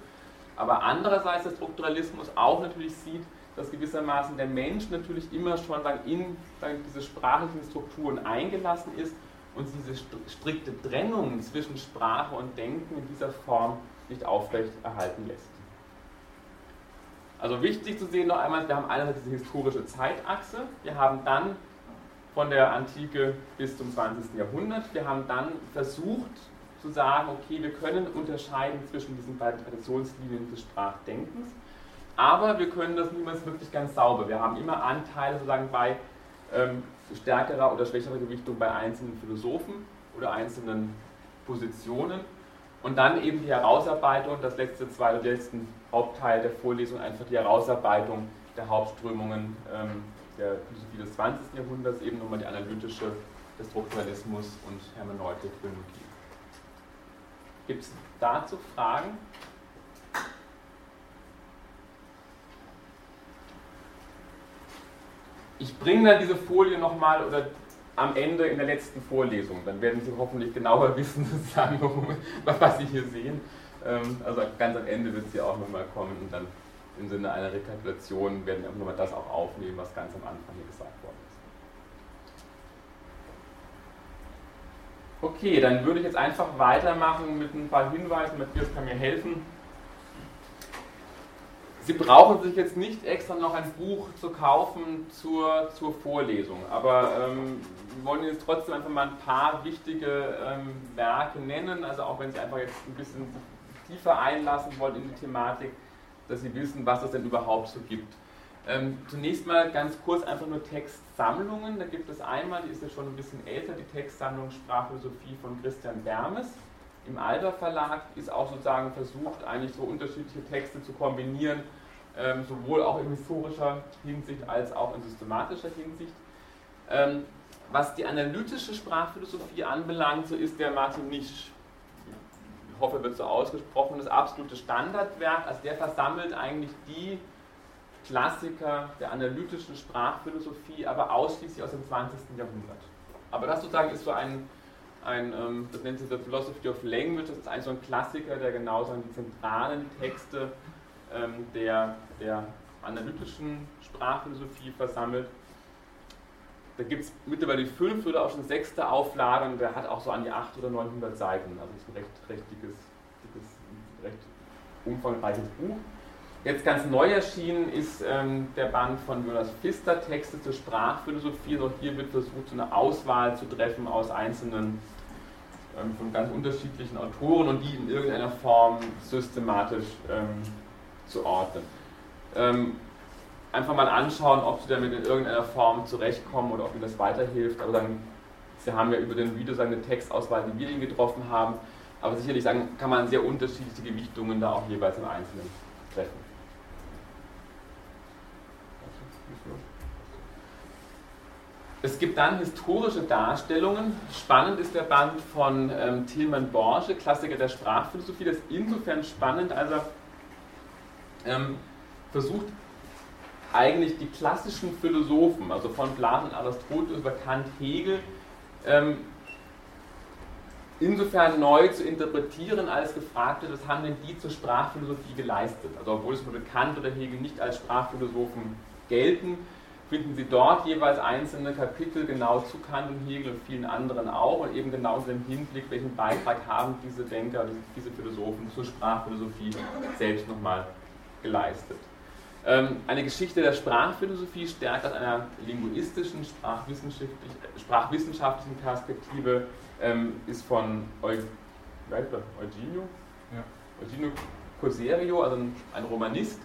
Aber andererseits der Strukturalismus auch natürlich sieht, dass gewissermaßen der Mensch natürlich immer schon in diese sprachlichen Strukturen eingelassen ist und diese strikte Trennung zwischen Sprache und Denken in dieser Form nicht aufrecht erhalten lässt. Also wichtig zu sehen noch einmal, wir haben einerseits diese historische Zeitachse, wir haben dann von der Antike bis zum 20. Jahrhundert, wir haben dann versucht zu sagen, okay, wir können unterscheiden zwischen diesen beiden Traditionslinien des Sprachdenkens, aber wir können das niemals wirklich ganz sauber. Wir haben immer Anteile sozusagen bei ähm, stärkerer oder schwächerer Gewichtung bei einzelnen Philosophen oder einzelnen Positionen. Und dann eben die Herausarbeitung, das letzte zwei oder letzten Hauptteil der Vorlesung, einfach die Herausarbeitung der Hauptströmungen ähm, der Philosophie des 20. Jahrhunderts, eben nochmal die analytische, der Strukturalismus und Hermeneutik, Philologie. Gibt es dazu Fragen? Ich bringe dann diese Folie nochmal oder am Ende in der letzten Vorlesung. Dann werden Sie hoffentlich genauer wissen, sozusagen, was Sie hier sehen. Ähm, also ganz am Ende wird sie auch nochmal kommen und dann im Sinne einer Rekapitulation werden wir nochmal das auch aufnehmen, was ganz am Anfang hier gesagt worden ist. Okay, dann würde ich jetzt einfach weitermachen mit ein paar Hinweisen. Matthias kann mir helfen. Sie brauchen sich jetzt nicht extra noch ein Buch zu kaufen zur, zur Vorlesung, aber ähm, wir wollen jetzt trotzdem einfach mal ein paar wichtige ähm, Werke nennen, also auch wenn Sie einfach jetzt ein bisschen tiefer einlassen wollen in die Thematik, dass Sie wissen, was es denn überhaupt so gibt. Ähm, zunächst mal ganz kurz einfach nur Textsammlungen. Da gibt es einmal, die ist ja schon ein bisschen älter, die Textsammlung Sprachphilosophie von Christian Bermes. Im Alber Verlag ist auch sozusagen versucht, eigentlich so unterschiedliche Texte zu kombinieren, ähm, sowohl auch in historischer Hinsicht als auch in systematischer Hinsicht. Ähm, was die analytische Sprachphilosophie anbelangt, so ist der Martin Nisch ich hoffe, wird so ausgesprochen, das absolute Standardwerk. Also der versammelt eigentlich die Klassiker der analytischen Sprachphilosophie, aber ausschließlich aus dem 20. Jahrhundert. Aber das sozusagen ist so ein, ein ähm, das nennt sich The Philosophy of Language, das ist eigentlich so ein Klassiker, der genau so die zentralen Texte ähm, der, der analytischen Sprachphilosophie versammelt. Da gibt es mittlerweile die fünfte oder auch schon sechste Auflage und der hat auch so an die 800 oder 900 Seiten. Also ist ein recht, recht dickes, dickes, recht umfangreiches Buch. Jetzt ganz neu erschienen ist ähm, der Band von Jonas Pfister, Texte zur Sprachphilosophie. Auch hier wird versucht, so eine Auswahl zu treffen aus einzelnen, von ganz unterschiedlichen Autoren und die in irgendeiner Form systematisch ähm, zu ordnen. Ähm, einfach mal anschauen, ob Sie damit in irgendeiner Form zurechtkommen oder ob Ihnen das weiterhilft. Aber dann, Sie haben ja über den Video eine Textauswahl, die wir Ihnen getroffen haben. Aber sicherlich sagen, kann man sehr unterschiedliche Gewichtungen da auch jeweils im Einzelnen treffen. Es gibt dann historische Darstellungen. Spannend ist der Band von ähm, Tilman Borge, Klassiker der Sprachphilosophie. Das ist insofern spannend, als er ähm, versucht, eigentlich die klassischen Philosophen, also von Platon, Aristoteles über Kant, Hegel, ähm, insofern neu zu interpretieren, als gefragt wird, was haben denn die zur Sprachphilosophie geleistet? Also obwohl es für Kant oder Hegel nicht als Sprachphilosophen gelten, finden Sie dort jeweils einzelne Kapitel genau zu Kant und Hegel und vielen anderen auch und eben genau in dem Hinblick, welchen Beitrag haben diese Denker, diese Philosophen zur Sprachphilosophie selbst nochmal geleistet. Ähm, eine Geschichte der Sprachphilosophie stärkt aus einer linguistischen, sprachwissenschaftlichen, Perspektive, ähm, ist von Eugenio. Eugenio Coserio, also ein Romanist.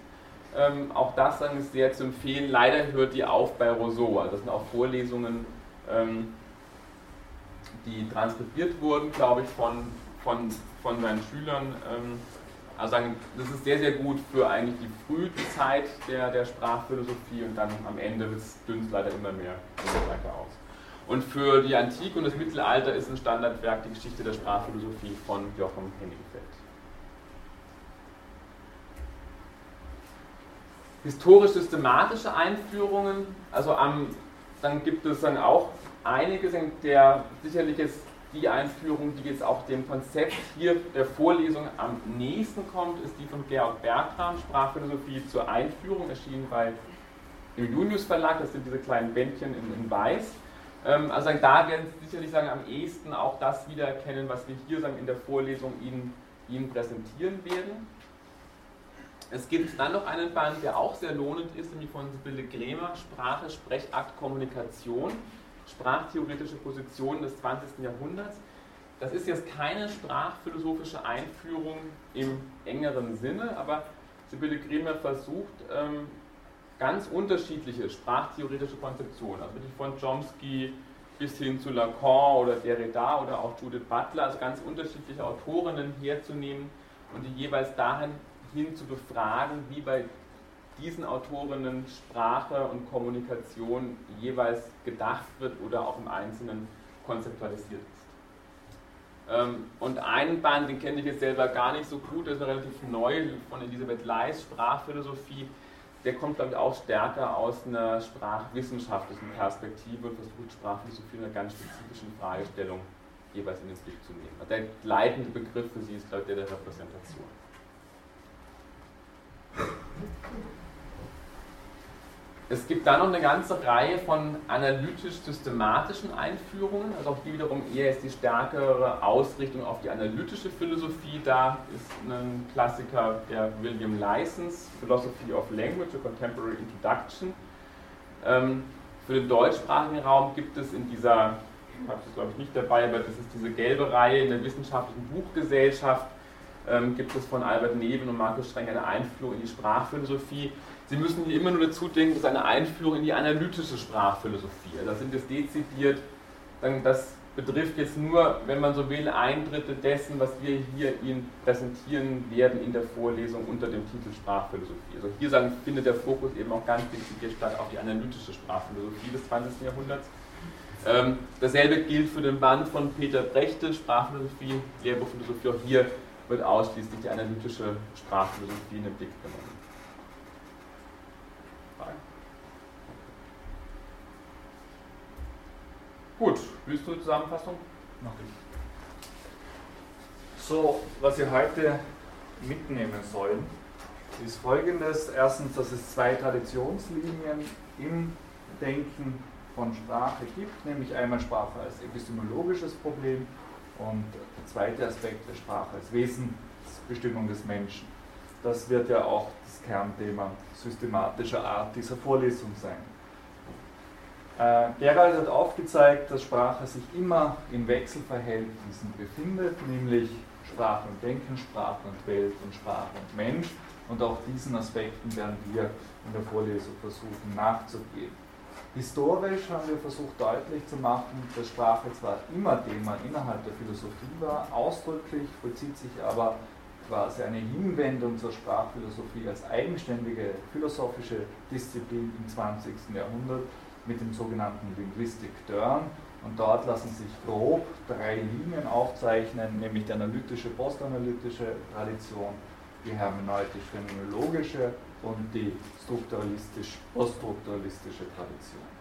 Ähm, auch das ist sehr zu empfehlen. Leider hört die auf bei Rousseau. Also das sind auch Vorlesungen, die transkribiert wurden, glaube ich, von, von, von seinen Schülern. Also sagen, das ist sehr, sehr gut für eigentlich die Frühzeit der, der Sprachphilosophie und dann am Ende wird es dünnt leider immer mehr aus. Und für die Antike und das Mittelalter ist ein Standardwerk die Geschichte der Sprachphilosophie von Joachim Hennigfeld. Historisch-systematische Einführungen, also am, dann gibt es dann auch einige, der sicherlich jetzt die Einführung, die jetzt auch dem Konzept hier der Vorlesung am nächsten kommt, ist die von Georg Bertram, Sprachphilosophie zur Einführung, erschienen bei im Junius Verlag, das sind diese kleinen Bändchen in, in Weiß. Ähm, also da werden Sie sicherlich sagen, am ehesten auch das wiedererkennen, was wir hier sagen, in der Vorlesung Ihnen, Ihnen präsentieren werden. Es gibt dann noch einen Band, der auch sehr lohnend ist, nämlich von Sibylle Grämer, Sprache, Sprechakt, Kommunikation sprachtheoretische Positionen des 20. Jahrhunderts. das ist jetzt keine sprachphilosophische Einführung im engeren Sinne, aber Sibylle Griemer versucht, ähm, ganz unterschiedliche sprachtheoretische Konzeptionen, also wirklich von Chomsky bis hin zu Lacan oder Derrida oder auch Judith Butler, also ganz unterschiedliche Autorinnen herzunehmen und die jeweils dahin hin zu befragen, wie bei diesen Autorinnen Sprache und Kommunikation jeweils gedacht wird oder auch im Einzelnen konzeptualisiert ist. Ähm, und einen Band, den kenne ich jetzt selber gar nicht so gut, der ist relativ neu, von Elisabeth Leis, Sprachphilosophie. Der kommt, glaube ich, auch stärker aus einer sprachwissenschaftlichen Perspektive und versucht Sprachphilosophie in einer ganz spezifischen Fragestellung jeweils in den Blick zu nehmen. Der leitende Begriff für sie ist, glaube ich, der der Repräsentation. Es gibt dann noch eine ganze Reihe von analytisch-systematischen Einführungen, also auch die wiederum eher ist die stärkere Ausrichtung auf die analytische Philosophie. Da ist ein Klassiker der William Lysons, Philosophy of Language, a Contemporary Introduction. Ähm, für den deutschsprachigen Raum gibt es in dieser, ich habe es glaube ich nicht dabei, aber das ist diese gelbe Reihe in der wissenschaftlichen Buchgesellschaft, ähm, gibt es von Albert Neven und Markus Streng eine Einführung in die Sprachphilosophie. Sie müssen hier immer nur dazu denken, das ist eine Einführung in die analytische Sprachphilosophie. Also das sind jetzt dezidiert, das betrifft jetzt nur, wenn man so will, ein Drittel dessen, was wir hier Ihnen präsentieren werden in der Vorlesung unter dem Titel Sprachphilosophie. Also hier sagen, findet der Fokus eben auch ganz dezidiert statt auf die analytische Sprachphilosophie des 20. Jahrhunderts. Ähm, dasselbe gilt für den Band von Peter Brechte, Sprachphilosophie, Lehrbuch Philosophie. Auch hier wird ausschließlich die analytische Sprachphilosophie in den Blick genommen. Gut, willst du eine Zusammenfassung? Mach ich. So, was Sie heute mitnehmen sollen, ist folgendes. Erstens, dass es zwei Traditionslinien im Denken von Sprache gibt, nämlich einmal Sprache als epistemologisches Problem und der zweite Aspekt der Sprache als Wesensbestimmung des Menschen. Das wird ja auch das Kernthema systematischer Art dieser Vorlesung sein. Äh, Gerald hat aufgezeigt, dass Sprache sich immer in Wechselverhältnissen befindet, nämlich Sprache und Denken, Sprache und Welt und Sprache und Mensch. Und auch diesen Aspekten werden wir in der Vorlesung versuchen nachzugehen. Historisch haben wir versucht deutlich zu machen, dass Sprache zwar immer Thema innerhalb der Philosophie war, ausdrücklich vollzieht sich aber quasi eine Hinwendung zur Sprachphilosophie als eigenständige philosophische Disziplin im 20. Jahrhundert mit dem sogenannten Linguistic Turn. Und dort lassen sich grob drei Linien aufzeichnen, nämlich die analytische, postanalytische Tradition, die hermeneutisch-phänomenologische und die strukturalistisch-poststrukturalistische Tradition.